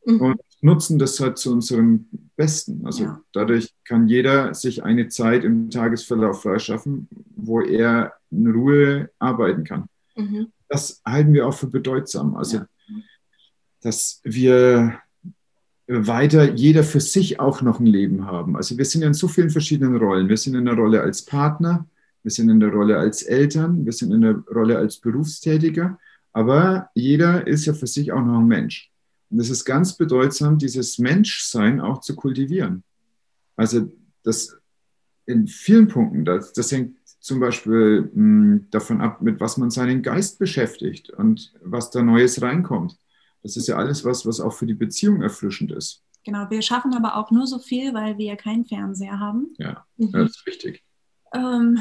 mhm. und nutzen das halt zu unserem Besten. Also ja. dadurch kann jeder sich eine Zeit im Tagesverlauf freischaffen, wo er in Ruhe arbeiten kann. Mhm. Das halten wir auch für bedeutsam. Also, ja. dass wir weiter jeder für sich auch noch ein Leben haben. Also wir sind ja in so vielen verschiedenen Rollen. Wir sind in der Rolle als Partner, wir sind in der Rolle als Eltern, wir sind in der Rolle als Berufstätiger, aber jeder ist ja für sich auch noch ein Mensch. Und es ist ganz bedeutsam, dieses Menschsein auch zu kultivieren. Also das in vielen Punkten, das, das hängt zum Beispiel mh, hm, davon ab, mit was man seinen Geist beschäftigt und was da Neues reinkommt. Das ist ja alles was, was auch für die Beziehung erfrischend ist. Genau, wir schaffen aber auch nur so viel, weil wir ja keinen Fernseher haben. Ja, mhm. das ist wichtig. Ähm,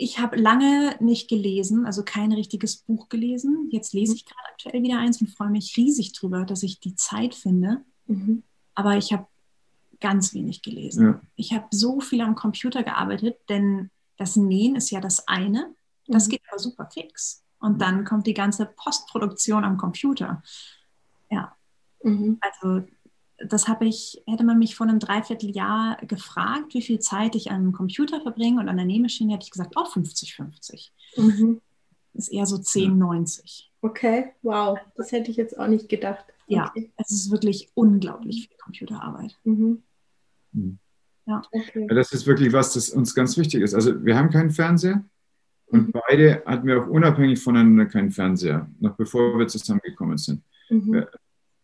ich habe lange nicht gelesen, also kein richtiges Buch gelesen. Jetzt lese ich gerade aktuell wieder eins und freue mich riesig drüber, dass ich die Zeit finde. Mhm. Aber ich habe ganz wenig gelesen. Ja. Ich habe so viel am Computer gearbeitet, denn das Nähen ist ja das eine. Das mhm. geht aber super fix. Und dann kommt die ganze Postproduktion am Computer. Ja. Mhm. Also das habe ich, hätte man mich vor einem Dreivierteljahr gefragt, wie viel Zeit ich an einem Computer verbringe und an der Nähmaschine, hätte ich gesagt, oh, 50-50. Mhm. Ist eher so 10-90. Okay, wow, das hätte ich jetzt auch nicht gedacht. Ja, es ist wirklich unglaublich viel Computerarbeit. Mhm. mhm. Ja. Okay. Das ist wirklich was, das uns ganz wichtig ist. Also wir haben keinen Fernseher und mhm. beide hatten wir auch unabhängig voneinander keinen Fernseher, noch bevor wir zusammengekommen sind. Mhm.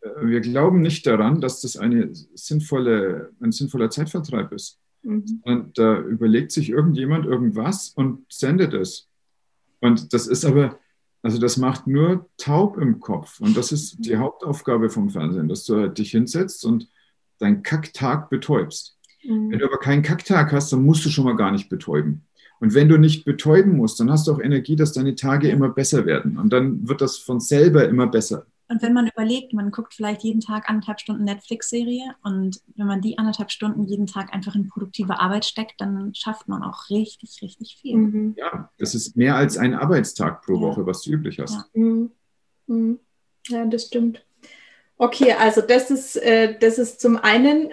Äh, wir glauben nicht daran, dass das eine sinnvolle, ein sinnvoller Zeitvertreib ist. Mhm. Und da überlegt sich irgendjemand irgendwas und sendet es. Und das ist aber, also das macht nur taub im Kopf. Und das ist die Hauptaufgabe vom Fernsehen, dass du halt dich hinsetzt und deinen Kacktag betäubst. Mhm. Wenn du aber keinen Kacktag hast, dann musst du schon mal gar nicht betäuben. Und wenn du nicht betäuben musst, dann hast du auch Energie, dass deine Tage immer besser werden. Und dann wird das von selber immer besser. Und wenn man überlegt, man guckt vielleicht jeden Tag anderthalb Stunden Netflix-Serie und wenn man die anderthalb Stunden jeden Tag einfach in produktive Arbeit steckt, dann schafft man auch richtig, richtig viel. Mhm. Ja, das ist mehr als ein Arbeitstag pro Woche, ja. was du üblich hast. Ja. Mhm. Mhm. ja, das stimmt. Okay, also das ist, äh, das ist zum einen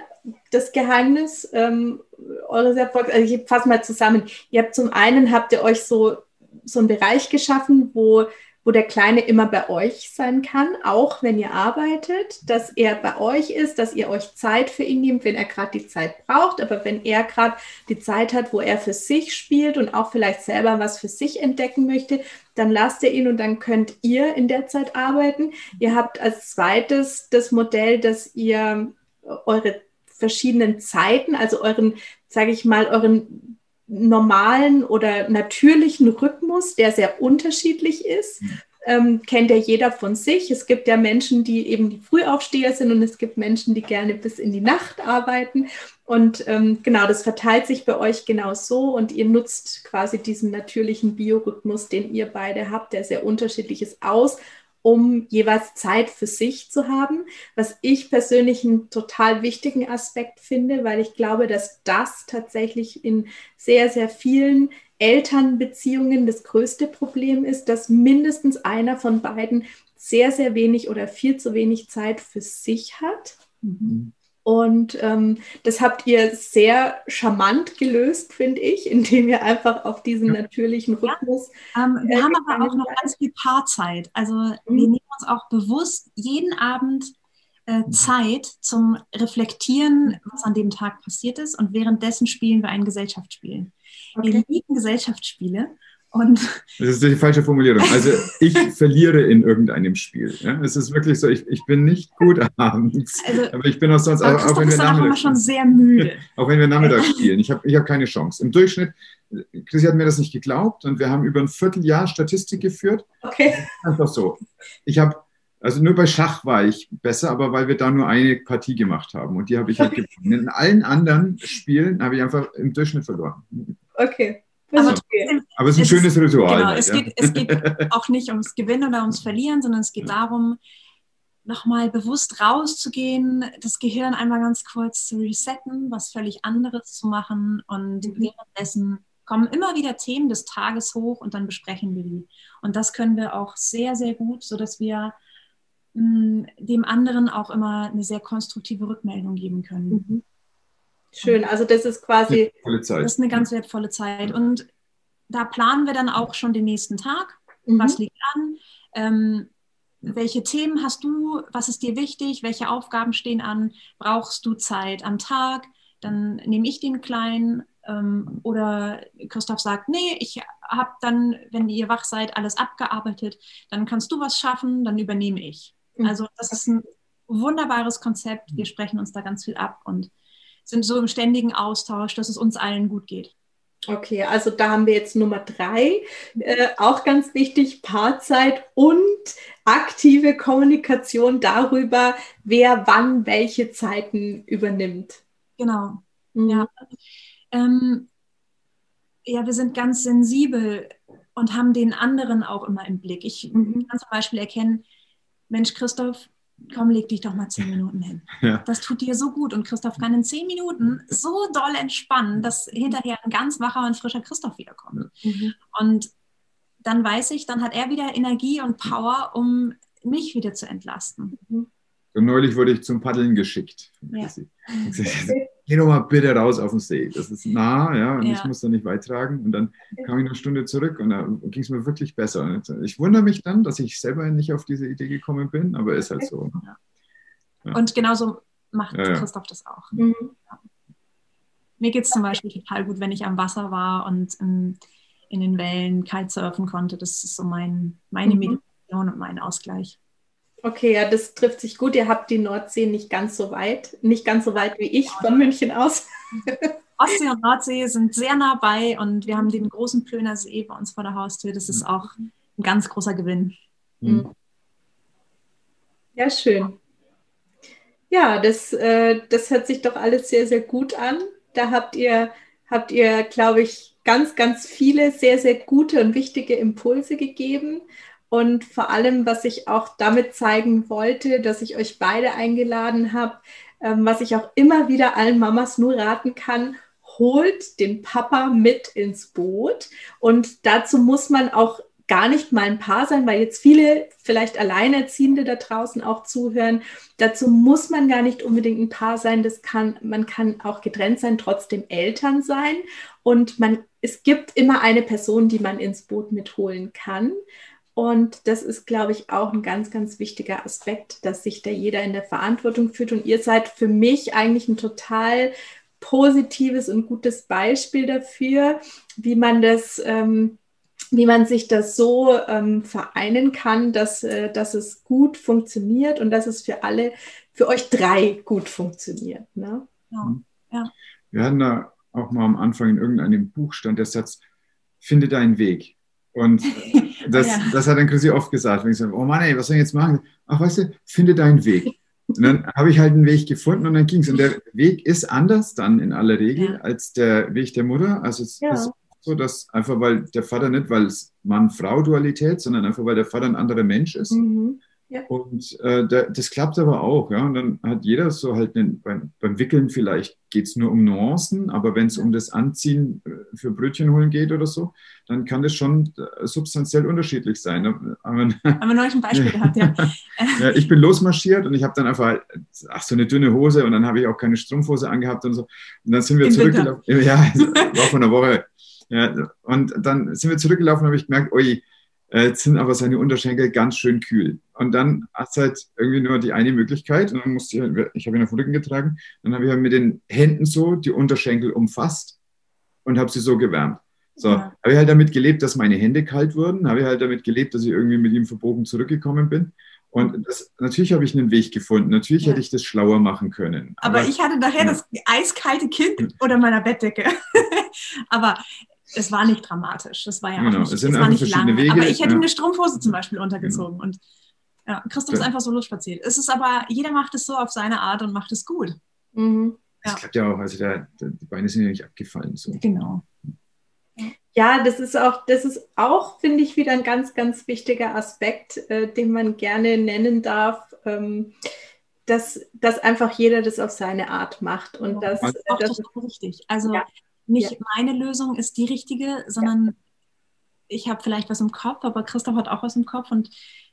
das Geheimnis ähm, eures Erfolgs. Also ich fasse mal zusammen. Ihr habt zum einen habt ihr euch so, so einen Bereich geschaffen, wo wo der Kleine immer bei euch sein kann, auch wenn ihr arbeitet, dass er bei euch ist, dass ihr euch Zeit für ihn nehmt, wenn er gerade die Zeit braucht, aber wenn er gerade die Zeit hat, wo er für sich spielt und auch vielleicht selber was für sich entdecken möchte, dann lasst ihr ihn und dann könnt ihr in der Zeit arbeiten. Ihr habt als zweites das Modell, dass ihr eure verschiedenen Zeiten, also euren, sage ich mal, euren normalen oder natürlichen Rhythmus, der sehr unterschiedlich ist. Mhm. Ähm, kennt ja jeder von sich. Es gibt ja Menschen, die eben die Frühaufsteher sind und es gibt Menschen, die gerne bis in die Nacht arbeiten. Und ähm, genau, das verteilt sich bei euch genau so und ihr nutzt quasi diesen natürlichen Biorhythmus, den ihr beide habt, der sehr unterschiedlich ist, aus um jeweils Zeit für sich zu haben, was ich persönlich einen total wichtigen Aspekt finde, weil ich glaube, dass das tatsächlich in sehr, sehr vielen Elternbeziehungen das größte Problem ist, dass mindestens einer von beiden sehr, sehr wenig oder viel zu wenig Zeit für sich hat. Mhm. Und ähm, das habt ihr sehr charmant gelöst, finde ich, indem ihr einfach auf diesen natürlichen Rhythmus. Ja, ähm, wir äh, haben aber auch noch ganz viel Paarzeit. Also mhm. wir nehmen uns auch bewusst jeden Abend äh, mhm. Zeit zum Reflektieren, was an dem Tag passiert ist. Und währenddessen spielen wir ein Gesellschaftsspiel. Okay. Wir lieben Gesellschaftsspiele. Und das ist die falsche Formulierung. Also ich verliere in irgendeinem Spiel. Ja? Es ist wirklich so, ich, ich bin nicht gut abends. Also, aber ich bin auch sonst, auch, auch wenn wir Nachmittag schon sehr müde. Auch wenn wir Nachmittag spielen. Ich habe ich hab keine Chance. Im Durchschnitt, Chrissy hat mir das nicht geglaubt und wir haben über ein Vierteljahr Statistik geführt. Okay. Einfach so. Ich habe, also nur bei Schach war ich besser, aber weil wir da nur eine Partie gemacht haben und die habe ich halt gewonnen. In allen anderen Spielen habe ich einfach im Durchschnitt verloren. Okay. Aber, trotzdem, aber es ist ein es schönes ist, Ritual. Genau, halt, es, ja. geht, es geht auch nicht ums Gewinnen oder ums Verlieren, sondern es geht ja. darum, nochmal bewusst rauszugehen, das Gehirn einmal ganz kurz zu resetten, was völlig anderes zu machen und mhm. währenddessen kommen immer wieder Themen des Tages hoch und dann besprechen wir die. Und das können wir auch sehr, sehr gut, sodass wir mh, mm, dem anderen auch immer eine sehr konstruktive Rückmeldung geben können. Mhm. Schön, also das ist quasi. Das ist eine ganz wertvolle Zeit. Und da planen wir dann auch schon den nächsten Tag. Mhm. Was liegt an? Ähm, welche Themen hast du? Was ist dir wichtig? Welche Aufgaben stehen an? Brauchst du Zeit am Tag? Dann nehme ich den Kleinen. Ähm, oder Christoph sagt, nee, ich habe dann, wenn ihr wach seid, alles abgearbeitet. Dann kannst du was schaffen, dann übernehme ich. Mhm. Also das ist ein wunderbares Konzept. Wir sprechen uns da ganz viel ab und sind so im ständigen Austausch, dass es uns allen gut geht. Okay, also da haben wir jetzt Nummer drei, äh, auch ganz wichtig, Paarzeit und aktive Kommunikation darüber, wer wann welche Zeiten übernimmt. Genau, mhm. ja. Ähm, ja, wir sind ganz sensibel und haben den anderen auch immer im Blick. Ich mhm. kann zum Beispiel erkennen, Mensch, Christoph, komm, leg dich doch mal zehn Minuten hin. Ja. Das tut dir so gut. Und Christoph kann in zehn Minuten so doll entspannen, dass hinterher ein ganz wacher und frischer Christoph wiederkommt. Mhm. Und dann weiß ich, dann hat er wieder Energie und Power, um mich wieder zu entlasten. Mhm. So neulich wurde ich zum Paddeln geschickt. Ja. Geh doch mal bitte raus auf den See. Das ist nah, ja, und ja. ich muss da nicht weit tragen. Und dann kam ich eine Stunde zurück und da ging es mir wirklich besser. Ich wundere mich dann, dass ich selber nicht auf diese Idee gekommen bin, aber ist halt so. Ja. Und genauso macht Christoph das auch. Mhm. Mir geht es zum Beispiel total gut, wenn ich am Wasser war und in, in den Wellen kalt surfen konnte. Das ist so mein, meine mhm. Meditation und mein Ausgleich. Okay, ja, das trifft sich gut. Ihr habt die Nordsee nicht ganz so weit, nicht ganz so weit wie ich von München aus. Ostsee und Nordsee sind sehr nah bei und wir haben den großen Plöner See bei uns vor der Haustür. Das ist auch ein ganz großer Gewinn. Mhm. Ja, schön. Ja, das, äh, das hört sich doch alles sehr, sehr gut an. Da habt ihr, habt ihr, glaube ich, ganz, ganz viele sehr, sehr gute und wichtige Impulse gegeben. Und vor allem, was ich auch damit zeigen wollte, dass ich euch beide eingeladen habe, ähm, was ich auch immer wieder allen Mamas nur raten kann, holt den Papa mit ins Boot. Und dazu muss man auch gar nicht mal ein Paar sein, weil jetzt viele vielleicht Alleinerziehende da draußen auch zuhören. Dazu muss man gar nicht unbedingt ein Paar sein. Das kann, man kann auch getrennt sein, trotzdem Eltern sein. Und man, es gibt immer eine Person, die man ins Boot mitholen kann. Und das ist, glaube ich, auch ein ganz, ganz wichtiger Aspekt, dass sich da jeder in der Verantwortung fühlt. Und ihr seid für mich eigentlich ein total positives und gutes Beispiel dafür, wie man das, ähm, wie man sich das so ähm, vereinen kann, dass, äh, dass es gut funktioniert und dass es für alle, für euch drei gut funktioniert. Ne? Ja. Mhm. ja. Wir hatten da auch mal am Anfang in irgendeinem Buch stand der Satz, finde deinen Weg. Und das, ja. das hat dann Chrissy oft gesagt, wenn ich sage, oh Mann, ey, was soll ich jetzt machen? Ach, weißt du, finde deinen Weg. Und dann habe ich halt einen Weg gefunden und dann ging es. Und der Weg ist anders dann in aller Regel ja. als der Weg der Mutter. Also es ja. ist so, dass einfach weil der Vater nicht, weil es Mann-Frau-Dualität, sondern einfach weil der Vater ein anderer Mensch ist. Mhm. Ja. Und äh, da, das klappt aber auch. Ja? Und dann hat jeder so halt einen, beim, beim Wickeln vielleicht geht es nur um Nuancen, aber wenn es um das Anziehen äh, für Brötchen holen geht oder so, dann kann das schon äh, substanziell unterschiedlich sein. Ne? Haben wir neulich ein Beispiel gehabt, ja. ja. Ich bin losmarschiert und ich habe dann einfach, ach, so eine dünne Hose und dann habe ich auch keine Strumpfhose angehabt und so. Und dann sind wir zurückgelaufen. Ja, war von einer Woche. Ja, und dann sind wir zurückgelaufen und habe ich gemerkt, oi, äh, jetzt sind aber seine Unterschenkel ganz schön kühl. Und dann hast du halt irgendwie nur die eine Möglichkeit. Und dann musste ich, ich habe ihn auf den Rücken getragen, dann habe ich halt mit den Händen so die Unterschenkel umfasst und habe sie so gewärmt. So, ja. habe ich halt damit gelebt, dass meine Hände kalt wurden, habe ich halt damit gelebt, dass ich irgendwie mit ihm verbogen zurückgekommen bin. Und das, natürlich habe ich einen Weg gefunden. Natürlich ja. hätte ich das schlauer machen können. Aber, aber ich hatte nachher ja. das eiskalte Kind unter meiner Bettdecke. aber es war nicht dramatisch. Das war ja genau, auch nicht, es, es war nicht lang. Wege, aber ich hätte ja. eine Strumpfhose zum Beispiel untergezogen. Genau. Und ja, Christoph ist einfach so losspaziert. Es ist aber, jeder macht es so auf seine Art und macht es gut. Mhm. Das klappt ja auch. Also der, der, die Beine sind ja nicht abgefallen. So. Genau. Ja, das ist auch, das ist auch, finde ich, wieder ein ganz, ganz wichtiger Aspekt, äh, den man gerne nennen darf. Ähm, dass, dass einfach jeder das auf seine Art macht. Und das, das, das ist richtig. Also ja nicht ja. meine Lösung ist die richtige, sondern ja. ich habe vielleicht was im Kopf, aber Christoph hat auch was im Kopf und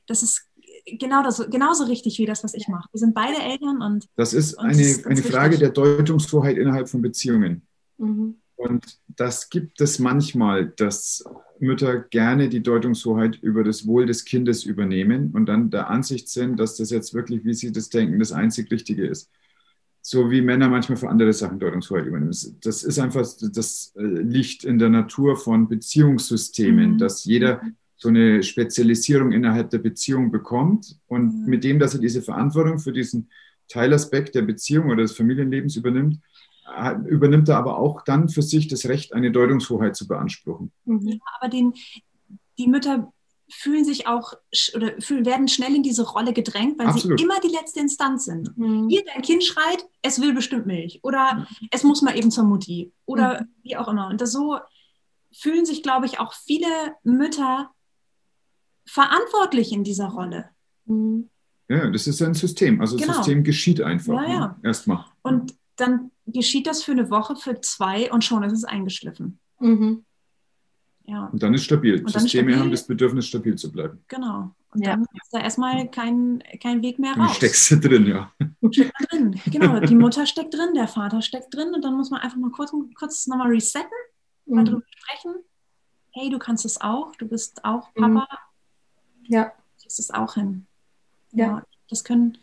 das ist genau das, genauso richtig wie das, was ich mache. Wir sind beide Eltern und. Das ist und eine, das ist eine Frage der Deutungshoheit innerhalb von Beziehungen. Mhm. Und das gibt es manchmal, dass Mütter gerne die Deutungshoheit über das Wohl des Kindes übernehmen und dann der Ansicht sind, dass das jetzt wirklich, wie sie das denken, das einzig Richtige ist so wie Männer manchmal für andere Sachen Deutungshoheit übernehmen. Das ist einfach, das äh, liegt in der Natur von Beziehungssystemen, mhm. dass jeder so eine Spezialisierung innerhalb der Beziehung bekommt und mhm. mit dem, dass er diese Verantwortung für diesen Teilaspekt der Beziehung oder des Familienlebens übernimmt, übernimmt er aber auch dann für sich das Recht, eine Deutungshoheit zu beanspruchen. Mhm. Ja, aber den, die Mütter fühlen sich auch oder fühlen, werden schnell in diese Rolle gedrängt, weil Absolut. sie immer die letzte Instanz sind. Mhm. Hier dein Kind schreit, es will bestimmt Milch oder mhm. es muss mal eben zur Mutti oder mhm. wie auch immer. Und das so fühlen sich, glaube ich, auch viele Mütter verantwortlich in dieser Rolle. Mhm. Ja, das ist ein System. Also genau. das System geschieht einfach. Ja, ja. Ne? Erstmal. Und dann geschieht das für eine Woche, für zwei und schon ist es eingeschliffen. Mhm. Ja. Und dann ist stabil. Und Systeme stabil. haben das Bedürfnis, stabil zu bleiben. Genau. Und ja. dann ist da erstmal kein, kein Weg mehr raus. Du steckst du drin, ja. Steckt drin, genau. Die Mutter steckt drin, der Vater steckt drin und dann muss man einfach mal kurz, kurz nochmal resetten, mhm. mal drüber sprechen. Hey, du kannst es auch, du bist auch mhm. Papa. Mhm. Ja. Das ist auch hin. Ja. ja. Das können,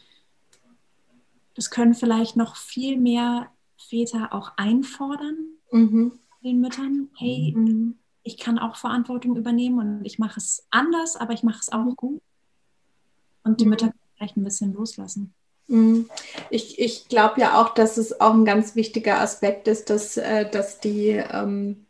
das können vielleicht noch viel mehr Väter auch einfordern, mhm. den Müttern. Hey, mhm ich kann auch Verantwortung übernehmen und ich mache es anders, aber ich mache es auch gut. Und die mhm. Mütter vielleicht ein bisschen loslassen. Mhm. Ich, ich glaube ja auch, dass es auch ein ganz wichtiger Aspekt ist, dass, äh, dass die ähm,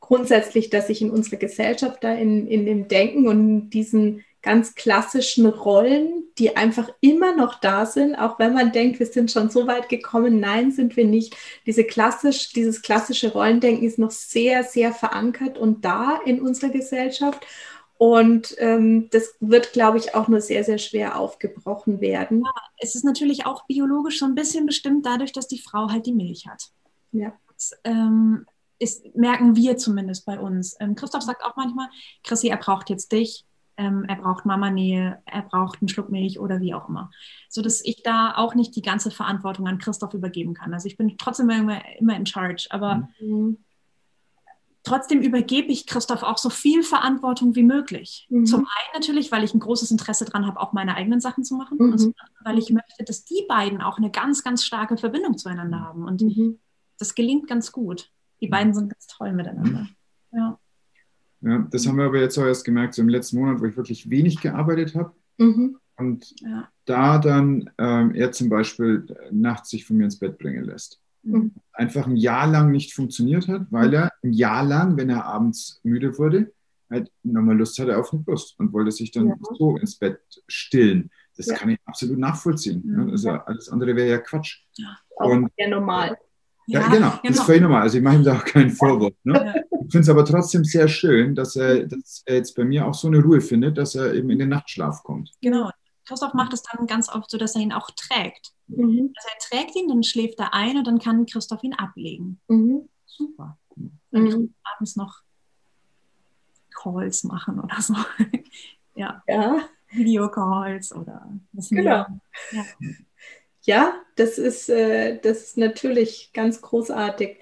grundsätzlich, dass sich in unserer Gesellschaft da in, in dem Denken und diesen ganz klassischen Rollen, die einfach immer noch da sind, auch wenn man denkt, wir sind schon so weit gekommen. Nein, sind wir nicht. Diese klassisch, dieses klassische Rollendenken ist noch sehr, sehr verankert und da in unserer Gesellschaft. Und ähm, das wird, glaube ich, auch nur sehr, sehr schwer aufgebrochen werden. Ja, es ist natürlich auch biologisch so ein bisschen bestimmt dadurch, dass die Frau halt die Milch hat. Ja. Das, ähm, ist, merken wir zumindest bei uns. Ähm, Christoph sagt auch manchmal, Chrissy, er braucht jetzt dich ähm, er braucht Mama-Nähe, er braucht einen Schluck Milch oder wie auch immer. So dass ich da auch nicht die ganze Verantwortung an Christoph übergeben kann. Also ich bin trotzdem immer, immer in charge, aber mhm. trotzdem übergebe ich Christoph auch so viel Verantwortung wie möglich. Mhm. Zum einen natürlich, weil ich ein großes Interesse daran habe, auch meine eigenen Sachen zu machen, mhm. und zum anderen, weil ich möchte, dass die beiden auch eine ganz, ganz starke Verbindung zueinander haben. Und mhm. das gelingt ganz gut. Die beiden sind ganz toll miteinander. Ja. Ja, das haben wir aber jetzt auch erst gemerkt, so im letzten Monat, wo ich wirklich wenig gearbeitet habe. Mhm. Und ja. da dann ähm, er zum Beispiel nachts sich von mir ins Bett bringen lässt. mhm. einfach ein Jahr lang nicht funktioniert hat, weil er ein Jahr lang, wenn er abends müde wurde, halt nochmal Lust hatte auf eine Brust und wollte sich dann ja. so ins Bett stillen. Das ja. kann ich absolut nachvollziehen. Mhm. Also alles andere wäre ja Quatsch. Ja, auch und, sehr normal. Ja, ja, genau, das ist genau. völlig normal. Also ich mache ihm da auch keinen Vorwurf. Ne? Ich finde es aber trotzdem sehr schön, dass er, dass er jetzt bei mir auch so eine Ruhe findet, dass er eben in den Nachtschlaf kommt. Genau. Christoph macht es dann ganz oft so, dass er ihn auch trägt. Mhm. Also er trägt ihn, dann schläft er ein und dann kann Christoph ihn ablegen. Mhm. Super. Dann mhm. abends noch Calls machen oder so. ja. ja. Videocalls oder was Genau. Ja. Ja, das ist, äh, das ist natürlich ganz großartig.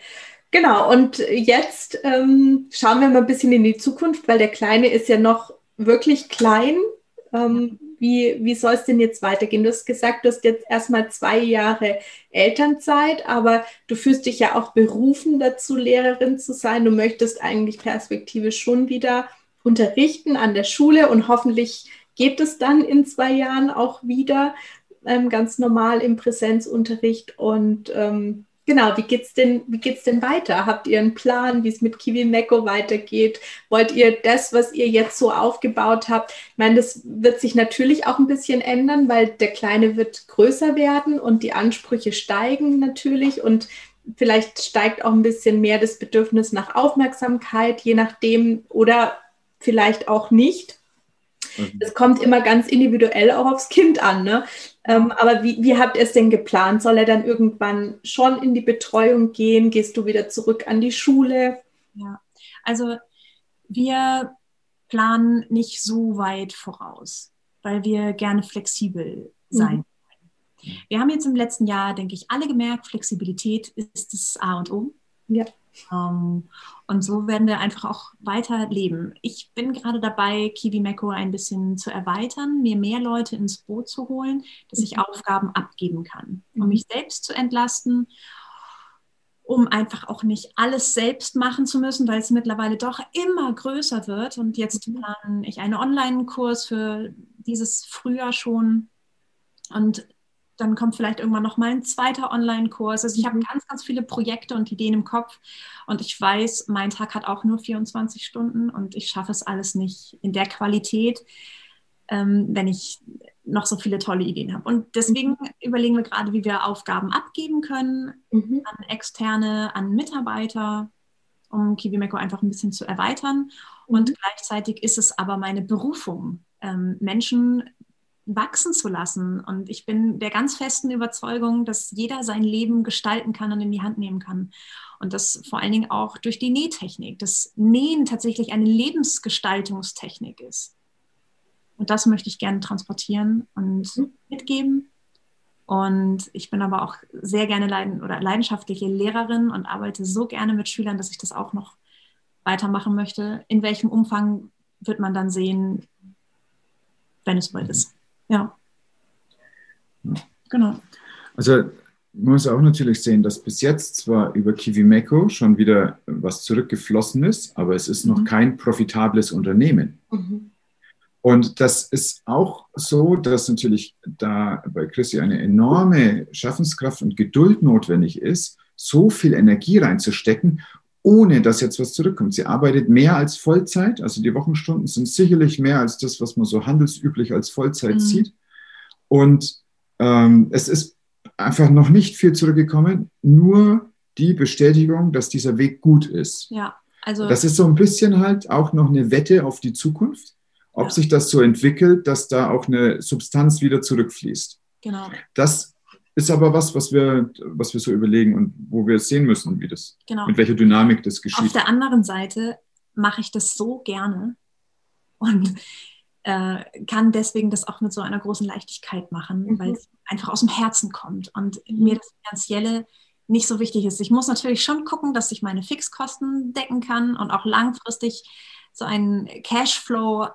Genau, und jetzt ähm, schauen wir mal ein bisschen in die Zukunft, weil der Kleine ist ja noch wirklich klein. Ähm, wie, wie soll es denn jetzt weitergehen? Du hast gesagt, du hast jetzt erstmal zwei Jahre Elternzeit, aber du fühlst dich ja auch berufen dazu, Lehrerin zu sein. Du möchtest eigentlich perspektivisch schon wieder unterrichten an der Schule und hoffentlich geht es dann in zwei Jahren auch wieder ähm, ganz normal im Präsenzunterricht. Und ähm, genau, wie geht's denn, wie geht's denn weiter? Habt ihr einen Plan, wie es mit Kiwi Meko weitergeht? Wollt ihr das, was ihr jetzt so aufgebaut habt? Ich meine, das wird sich natürlich auch ein bisschen ändern, weil der Kleine wird größer werden und die Ansprüche steigen natürlich und vielleicht steigt auch ein bisschen mehr das Bedürfnis nach Aufmerksamkeit, je nachdem, oder vielleicht auch nicht. Mhm. Es kommt immer ganz individuell auch aufs Kind an. Ne? Ähm, aber wie, wie habt ihr es denn geplant? Soll er dann irgendwann schon in die Betreuung gehen? Gehst du wieder zurück an die Schule? Ja, also wir planen nicht so weit voraus, weil wir gerne flexibel sein mhm. wollen. Wir haben jetzt im letzten Jahr, denke ich, alle gemerkt, Flexibilität ist das A und O. Ja. Ähm, und so werden wir einfach auch weiter leben. Ich bin gerade dabei, Kiwi Meko ein bisschen zu erweitern, mir mehr Leute ins Boot zu holen, dass ich mhm. Aufgaben abgeben kann, um mhm. mich selbst zu entlasten, um einfach auch nicht alles selbst machen zu müssen, weil es mittlerweile doch immer größer wird. Und jetzt mhm. plane ich einen Online-Kurs für dieses Frühjahr schon. Und dann kommt vielleicht irgendwann noch mal ein zweiter Online-Kurs. Also ich habe mhm. ganz, ganz viele Projekte und Ideen im Kopf und ich weiß, mein Tag hat auch nur 24 Stunden und ich schaffe es alles nicht in der Qualität, ähm, wenn ich noch so viele tolle Ideen habe. Und deswegen mhm. überlegen wir gerade, wie wir Aufgaben abgeben können mhm. an Externe, an Mitarbeiter, um KiwiMeco einfach ein bisschen zu erweitern. Und mhm. gleichzeitig ist es aber meine Berufung, ähm, Menschen wachsen zu lassen. Und ich bin der ganz festen Überzeugung, dass jeder sein Leben gestalten kann und in die Hand nehmen kann. Und das vor allen Dingen auch durch die Nähtechnik, dass Nähen tatsächlich eine Lebensgestaltungstechnik ist. Und das möchte ich gerne transportieren und mhm. mitgeben. Und ich bin aber auch sehr gerne leiden oder leidenschaftliche Lehrerin und arbeite so gerne mit Schülern, dass ich das auch noch weitermachen möchte. In welchem Umfang wird man dann sehen, wenn es soweit ist. Ja. Genau. Also man muss auch natürlich sehen, dass bis jetzt zwar über Kiwimeko schon wieder was zurückgeflossen ist, aber es ist noch mhm. kein profitables Unternehmen. Mhm. Und das ist auch so, dass natürlich da bei Chrissy eine enorme Schaffenskraft und Geduld notwendig ist, so viel Energie reinzustecken, ohne dass jetzt was zurückkommt. Sie arbeitet mehr als Vollzeit, also die Wochenstunden sind sicherlich mehr als das, was man so handelsüblich als Vollzeit mhm. sieht. Und ähm, es ist einfach noch nicht viel zurückgekommen, nur die Bestätigung, dass dieser Weg gut ist. Ja, also. Das ist so ein bisschen halt auch noch eine Wette auf die Zukunft, ob ja. sich das so entwickelt, dass da auch eine Substanz wieder zurückfließt. Genau. Das ist aber was, was wir, was wir so überlegen und wo wir sehen müssen, wie das, genau. mit welcher Dynamik das geschieht. Auf der anderen Seite mache ich das so gerne und äh, kann deswegen das auch mit so einer großen Leichtigkeit machen, mhm. weil es einfach aus dem Herzen kommt und mhm. mir das Finanzielle nicht so wichtig ist. Ich muss natürlich schon gucken, dass ich meine Fixkosten decken kann und auch langfristig so einen Cashflow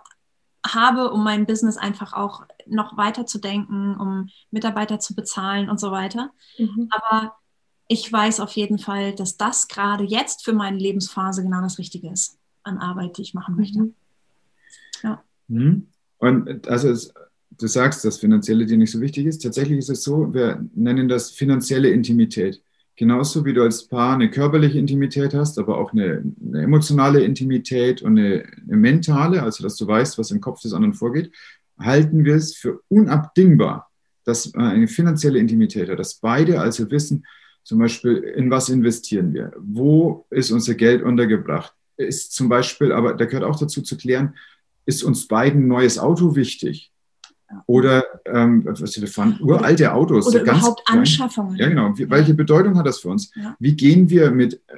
habe, um mein Business einfach auch noch weiter zu denken, um Mitarbeiter zu bezahlen und so weiter. Mhm. Aber ich weiß auf jeden Fall, dass das gerade jetzt für meine Lebensphase genau das Richtige ist an Arbeit, die ich machen möchte. Mhm. Ja. Mhm. Und also es, du sagst, dass Finanzielle dir nicht so wichtig ist. Tatsächlich ist es so, wir nennen das finanzielle Intimität. genauso wie du als Paar eine körperliche Intimität hast, aber auch eine, eine emotionale Intimität und eine, eine, mentale, also dass du weißt, was im Kopf des anderen vorgeht, halten wir es für unabdingbar, dass eine finanzielle Intimität hat, dass beide also wissen, zum Beispiel, in was investieren wir? Wo ist unser Geld untergebracht? Ist zum Beispiel, aber da gehört auch dazu zu klären, ist uns beiden ein neues Auto wichtig? Oder ähm, was wir fahren, uralte Autos. Oder überhaupt klein. Anschaffungen. Ja, genau. Welche Bedeutung hat das für uns? Ja. Wie gehen wir mit äh,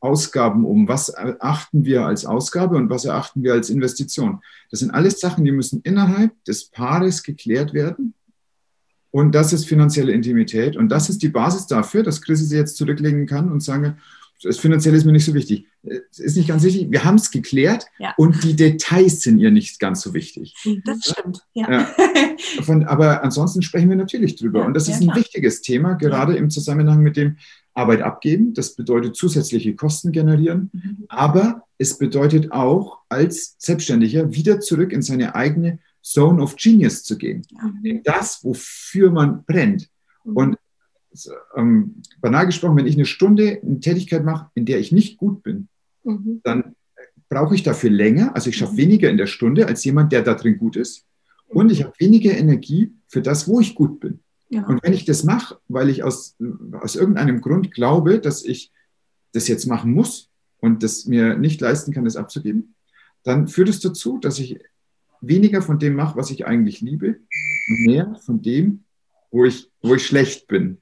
Ausgaben um? Was erachten wir als Ausgabe und was erachten wir als Investition? Das sind alles Sachen, die müssen innerhalb des Paares geklärt werden. Und das ist finanzielle Intimität. Und das ist die Basis dafür, dass Chris sie jetzt zurücklegen kann und sagen, das Finanzielle ist mir nicht so wichtig. Es ist nicht ganz wichtig. Wir haben es geklärt ja. und die Details sind ihr nicht ganz so wichtig. Das stimmt, ja. ja. Von, aber ansonsten sprechen wir natürlich drüber. Ja, und das ist ein wichtiges Thema, gerade im Zusammenhang mit dem Arbeit abgeben. Das bedeutet zusätzliche Kosten generieren. Mhm. Aber es bedeutet auch, als Selbstständiger wieder zurück in seine eigene Zone of Genius zu gehen. In das, wofür man brennt. Mhm. Und ähm, banal gesprochen, wenn ich eine Stunde eine Tätigkeit mache, in der ich nicht gut bin, mhm. dann brauche ich dafür länger, also ich schaffe mhm. weniger in der Stunde als jemand, der da drin gut ist. Und ich habe weniger Energie für das, wo ich gut bin. Ja. Und wenn ich das mache, weil ich aus, aus irgendeinem Grund glaube, dass ich das jetzt machen muss und das mir nicht leisten kann, das abzugeben, dann führt es dazu, dass ich weniger von dem mache, was ich eigentlich liebe, und mehr von dem, wo ich, wo ich schlecht bin.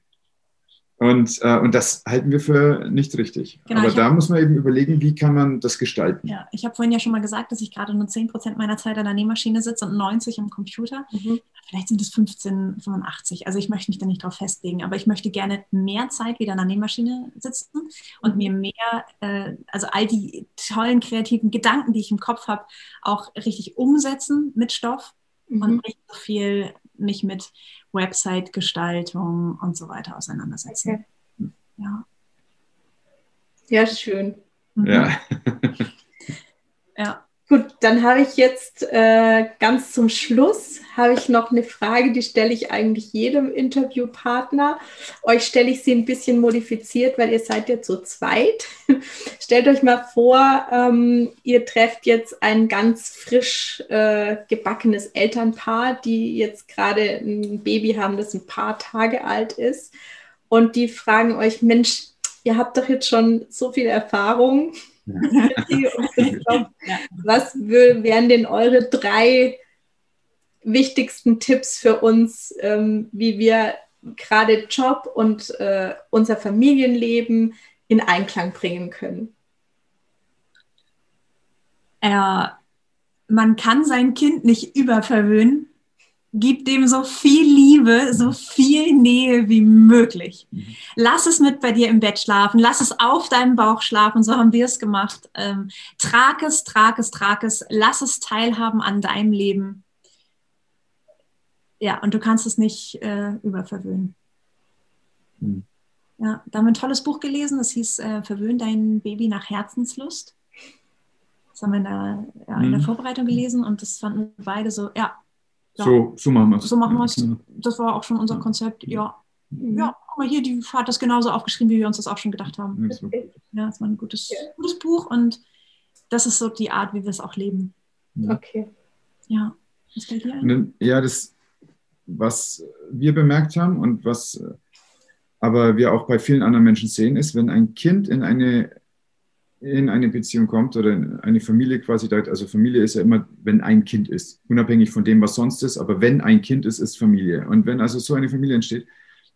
Und, äh, und das halten wir für nicht richtig. Genau, Aber da hab, muss man eben überlegen, wie kann man das gestalten. Ja, ich habe vorhin ja schon mal gesagt, dass ich gerade nur 10 Prozent meiner Zeit an der Nähmaschine sitze und 90 am Computer. Mhm. Vielleicht sind es 15, 85. Also ich möchte mich da nicht drauf festlegen. Aber ich möchte gerne mehr Zeit wieder an der Nähmaschine sitzen und mir mehr, äh, also all die tollen kreativen Gedanken, die ich im Kopf habe, auch richtig umsetzen mit Stoff mhm. und nicht so viel mich mit Website-Gestaltung und so weiter auseinandersetzen. Okay. Ja. Ja, schön. Mhm. Ja. ja. Gut, dann habe ich jetzt äh, ganz zum Schluss habe ich noch eine Frage, die stelle ich eigentlich jedem Interviewpartner. Euch stelle ich sie ein bisschen modifiziert, weil ihr seid ja zu zweit. Stellt euch mal vor, ähm, ihr trefft jetzt ein ganz frisch äh, gebackenes Elternpaar, die jetzt gerade ein Baby haben, das ein paar Tage alt ist. Und die fragen euch, Mensch, ihr habt doch jetzt schon so viel Erfahrung Was wären denn eure drei wichtigsten Tipps für uns, ähm, wie wir gerade Job und äh, unser Familienleben in Einklang bringen können? Ja, man kann sein Kind nicht überverwöhnen. Gib dem so viel Liebe, so viel Nähe wie möglich. Mhm. Lass es mit bei dir im Bett schlafen, lass es auf deinem Bauch schlafen, so haben wir es gemacht. Ähm, trag es, trag es, trag es, lass es teilhaben an deinem Leben. Ja, und du kannst es nicht äh, überverwöhnen. Mhm. Ja, da haben wir ein tolles Buch gelesen, das hieß äh, Verwöhn dein Baby nach Herzenslust. Das haben wir in der, ja, in der mhm. Vorbereitung gelesen und das fanden wir beide so, ja, ja. So, so machen wir es. So machen wir es. Das war auch schon unser Konzept. Ja. Ja, guck mal hier, die hat das genauso aufgeschrieben, wie wir uns das auch schon gedacht haben. Ja, das war ein gutes, gutes Buch und das ist so die Art, wie wir es auch leben. Okay. Ja. Was fällt dir ein? Ja, das, was wir bemerkt haben und was aber wir auch bei vielen anderen Menschen sehen, ist, wenn ein Kind in eine in eine Beziehung kommt oder in eine Familie quasi, also Familie ist ja immer, wenn ein Kind ist, unabhängig von dem, was sonst ist, aber wenn ein Kind ist, ist Familie. Und wenn also so eine Familie entsteht,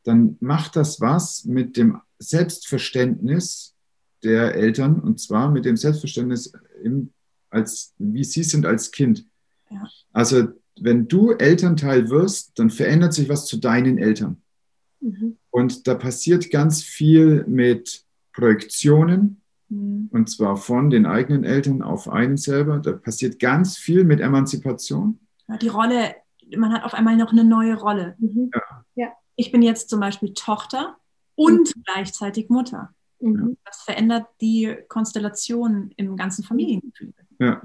dann macht das was mit dem Selbstverständnis der Eltern und zwar mit dem Selbstverständnis, im, als, wie sie sind als Kind. Ja. Also wenn du Elternteil wirst, dann verändert sich was zu deinen Eltern. Mhm. Und da passiert ganz viel mit Projektionen, Mhm. Und zwar von den eigenen Eltern auf einen selber. Da passiert ganz viel mit Emanzipation. Die Rolle, man hat auf einmal noch eine neue Rolle. Mhm. Ja. ja. Ich bin jetzt zum Beispiel Tochter und mhm. gleichzeitig Mutter. Mhm. Das verändert die Konstellation im ganzen Familiengefüge. Ja.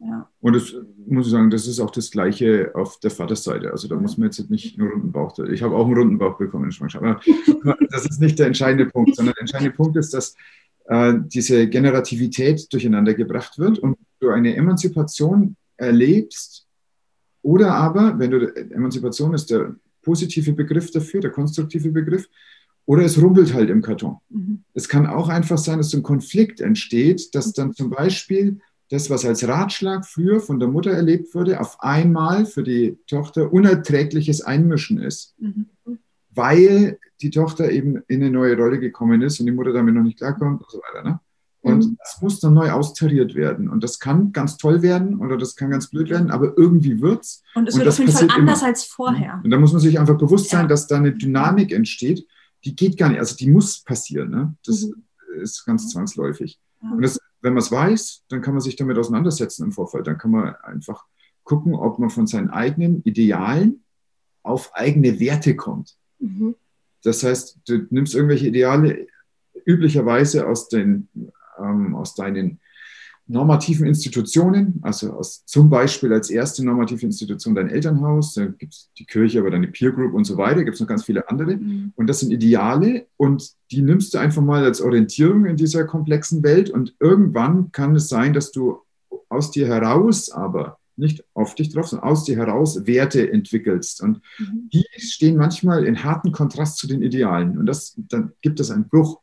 Ja. Und das muss ich sagen, das ist auch das Gleiche auf der Vaterseite. Also da ja. muss man jetzt nicht einen runden Bauch. Ich habe auch einen runden Bauch bekommen in Schwangerschaft. Aber das ist nicht der entscheidende Punkt, sondern der entscheidende Punkt ist, dass äh, diese Generativität durcheinander gebracht wird und du eine Emanzipation erlebst. Oder aber, wenn du, Emanzipation ist der positive Begriff dafür, der konstruktive Begriff, oder es rumpelt halt im Karton. Mhm. Es kann auch einfach sein, dass so ein Konflikt entsteht, dass dann zum Beispiel das, was als Ratschlag früher von der Mutter erlebt wurde, auf einmal für die Tochter unerträgliches Einmischen ist. Mhm. Weil die Tochter eben in eine neue Rolle gekommen ist und die Mutter damit noch nicht klarkommt und so weiter. Ne? Und mhm. das muss dann neu austariert werden. Und das kann ganz toll werden oder das kann ganz blöd werden, aber irgendwie wird's. Und es wird auf jeden Fall anders immer. als vorher. Und da muss man sich einfach bewusst sein, ja. dass da eine Dynamik entsteht, die geht gar nicht, also die muss passieren. Ne? Das mhm. ist ganz zwangsläufig. Ja. Und das, wenn man es weiß, dann kann man sich damit auseinandersetzen im Vorfeld. Dann kann man einfach gucken, ob man von seinen eigenen Idealen auf eigene Werte kommt. Mhm. Das heißt, du nimmst irgendwelche Ideale üblicherweise aus den ähm, aus deinen normativen Institutionen, also aus, zum Beispiel als erste normative Institution dein Elternhaus, da gibt es die Kirche, aber deine Peer Group und so weiter, gibt es noch ganz viele andere. Mhm. Und das sind Ideale und die nimmst du einfach mal als Orientierung in dieser komplexen Welt und irgendwann kann es sein, dass du aus dir heraus aber nicht auf dich drauf, sondern aus dir heraus Werte entwickelst. Und mhm. die stehen manchmal in harten Kontrast zu den Idealen. Und das, dann gibt es einen Bruch.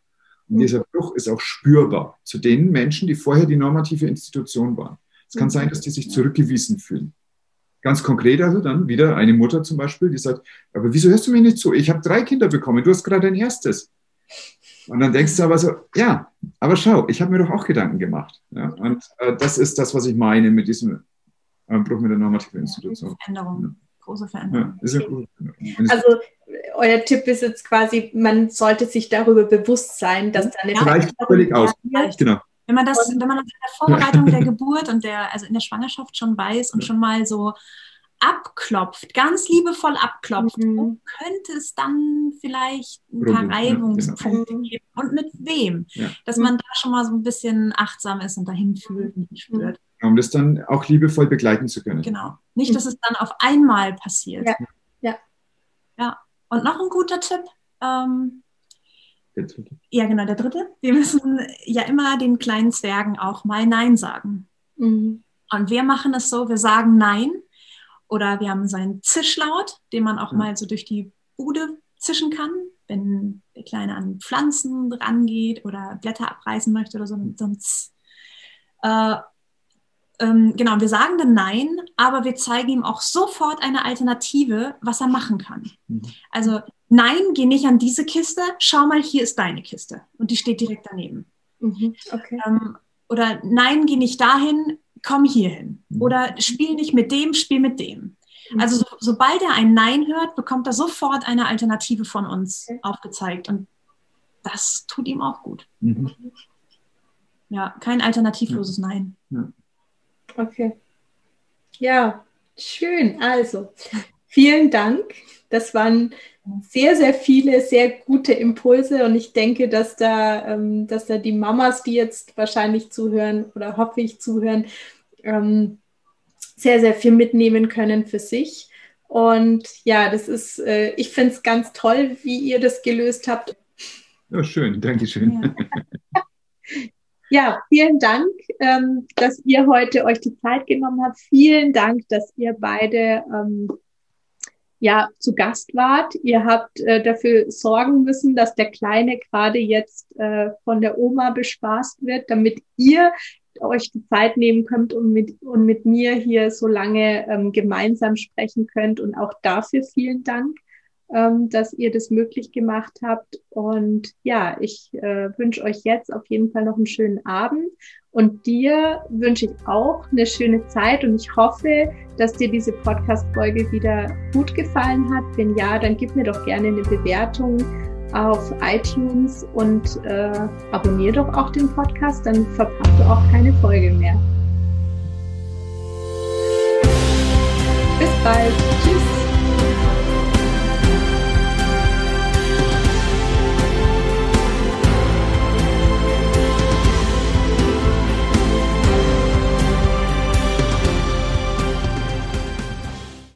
Und dieser Bruch ist auch spürbar zu den Menschen, die vorher die normative Institution waren. Es kann sein, dass die sich zurückgewiesen fühlen. Ganz konkret also dann wieder eine Mutter zum Beispiel, die sagt, aber wieso hörst du mir nicht zu? Ich habe drei Kinder bekommen, du hast gerade dein erstes. Und dann denkst du aber so, ja, aber schau, ich habe mir doch auch Gedanken gemacht. Ja, und äh, das ist das, was ich meine mit diesem äh, Bruch mit der normativen Institution. Veränderung, große Veränderung. Ja, große Veränderung. Also euer Tipp ist jetzt quasi, man sollte sich darüber bewusst sein, dass da eine ja, reicht völlig aus. Genau. Wenn man das, wenn man das in der Vorbereitung der Geburt und der, also in der Schwangerschaft schon weiß und schon mal so abklopft, ganz liebevoll abklopft, mhm. könnte es dann vielleicht ein paar Reibungspunkte genau. geben und mit wem, ja. dass man da schon mal so ein bisschen achtsam ist und dahin fühlt und spürt. Um das dann auch liebevoll begleiten zu können. Genau. Nicht, dass es dann auf einmal passiert. Ja. Ja. ja. Und noch ein guter Tipp. Ähm, der dritte. Ja, genau, der dritte. Wir müssen ja immer den kleinen Zwergen auch mal Nein sagen. Mhm. Und wir machen es so, wir sagen Nein oder wir haben so einen Zischlaut, den man auch mhm. mal so durch die Bude zischen kann, wenn der Kleine an Pflanzen rangeht oder Blätter abreißen möchte oder so, so ein Z. Äh, ähm, genau, wir sagen dann Nein, aber wir zeigen ihm auch sofort eine Alternative, was er machen kann. Mhm. Also Nein, geh nicht an diese Kiste, schau mal, hier ist deine Kiste. Und die steht direkt daneben. Mhm. Okay. Ähm, oder Nein, geh nicht dahin, komm hier hin. Mhm. Oder spiel nicht mit dem, spiel mit dem. Mhm. Also so, sobald er ein Nein hört, bekommt er sofort eine Alternative von uns okay. aufgezeigt. Und das tut ihm auch gut. Mhm. Ja, kein alternativloses Nein. Ja. Okay. Ja, schön. Also, vielen Dank. Das waren sehr, sehr viele, sehr gute Impulse und ich denke, dass da, ähm, dass da die Mamas, die jetzt wahrscheinlich zuhören oder hoffe ich zuhören, ähm, sehr, sehr viel mitnehmen können für sich. Und ja, das ist, äh, ich finde es ganz toll, wie ihr das gelöst habt. Ja, schön, danke schön. Ja. Ja, vielen Dank, ähm, dass ihr heute euch die Zeit genommen habt. Vielen Dank, dass ihr beide ähm, ja zu Gast wart. Ihr habt äh, dafür sorgen müssen, dass der Kleine gerade jetzt äh, von der Oma bespaßt wird, damit ihr euch die Zeit nehmen könnt und mit, und mit mir hier so lange ähm, gemeinsam sprechen könnt. Und auch dafür vielen Dank ähm, dass ihr das möglich gemacht habt. Und ja, ich äh, wünsche euch jetzt auf jeden Fall noch einen schönen Abend. Und dir wünsche ich auch eine schöne Zeit und ich hoffe, dass dir diese Podcast-Folge wieder gut gefallen hat. Wenn ja, dann gib mir doch gerne eine Bewertung auf iTunes und äh, abonniere doch auch den Podcast, dann verpasst du auch keine Folge mehr. Bis bald. Tschüss.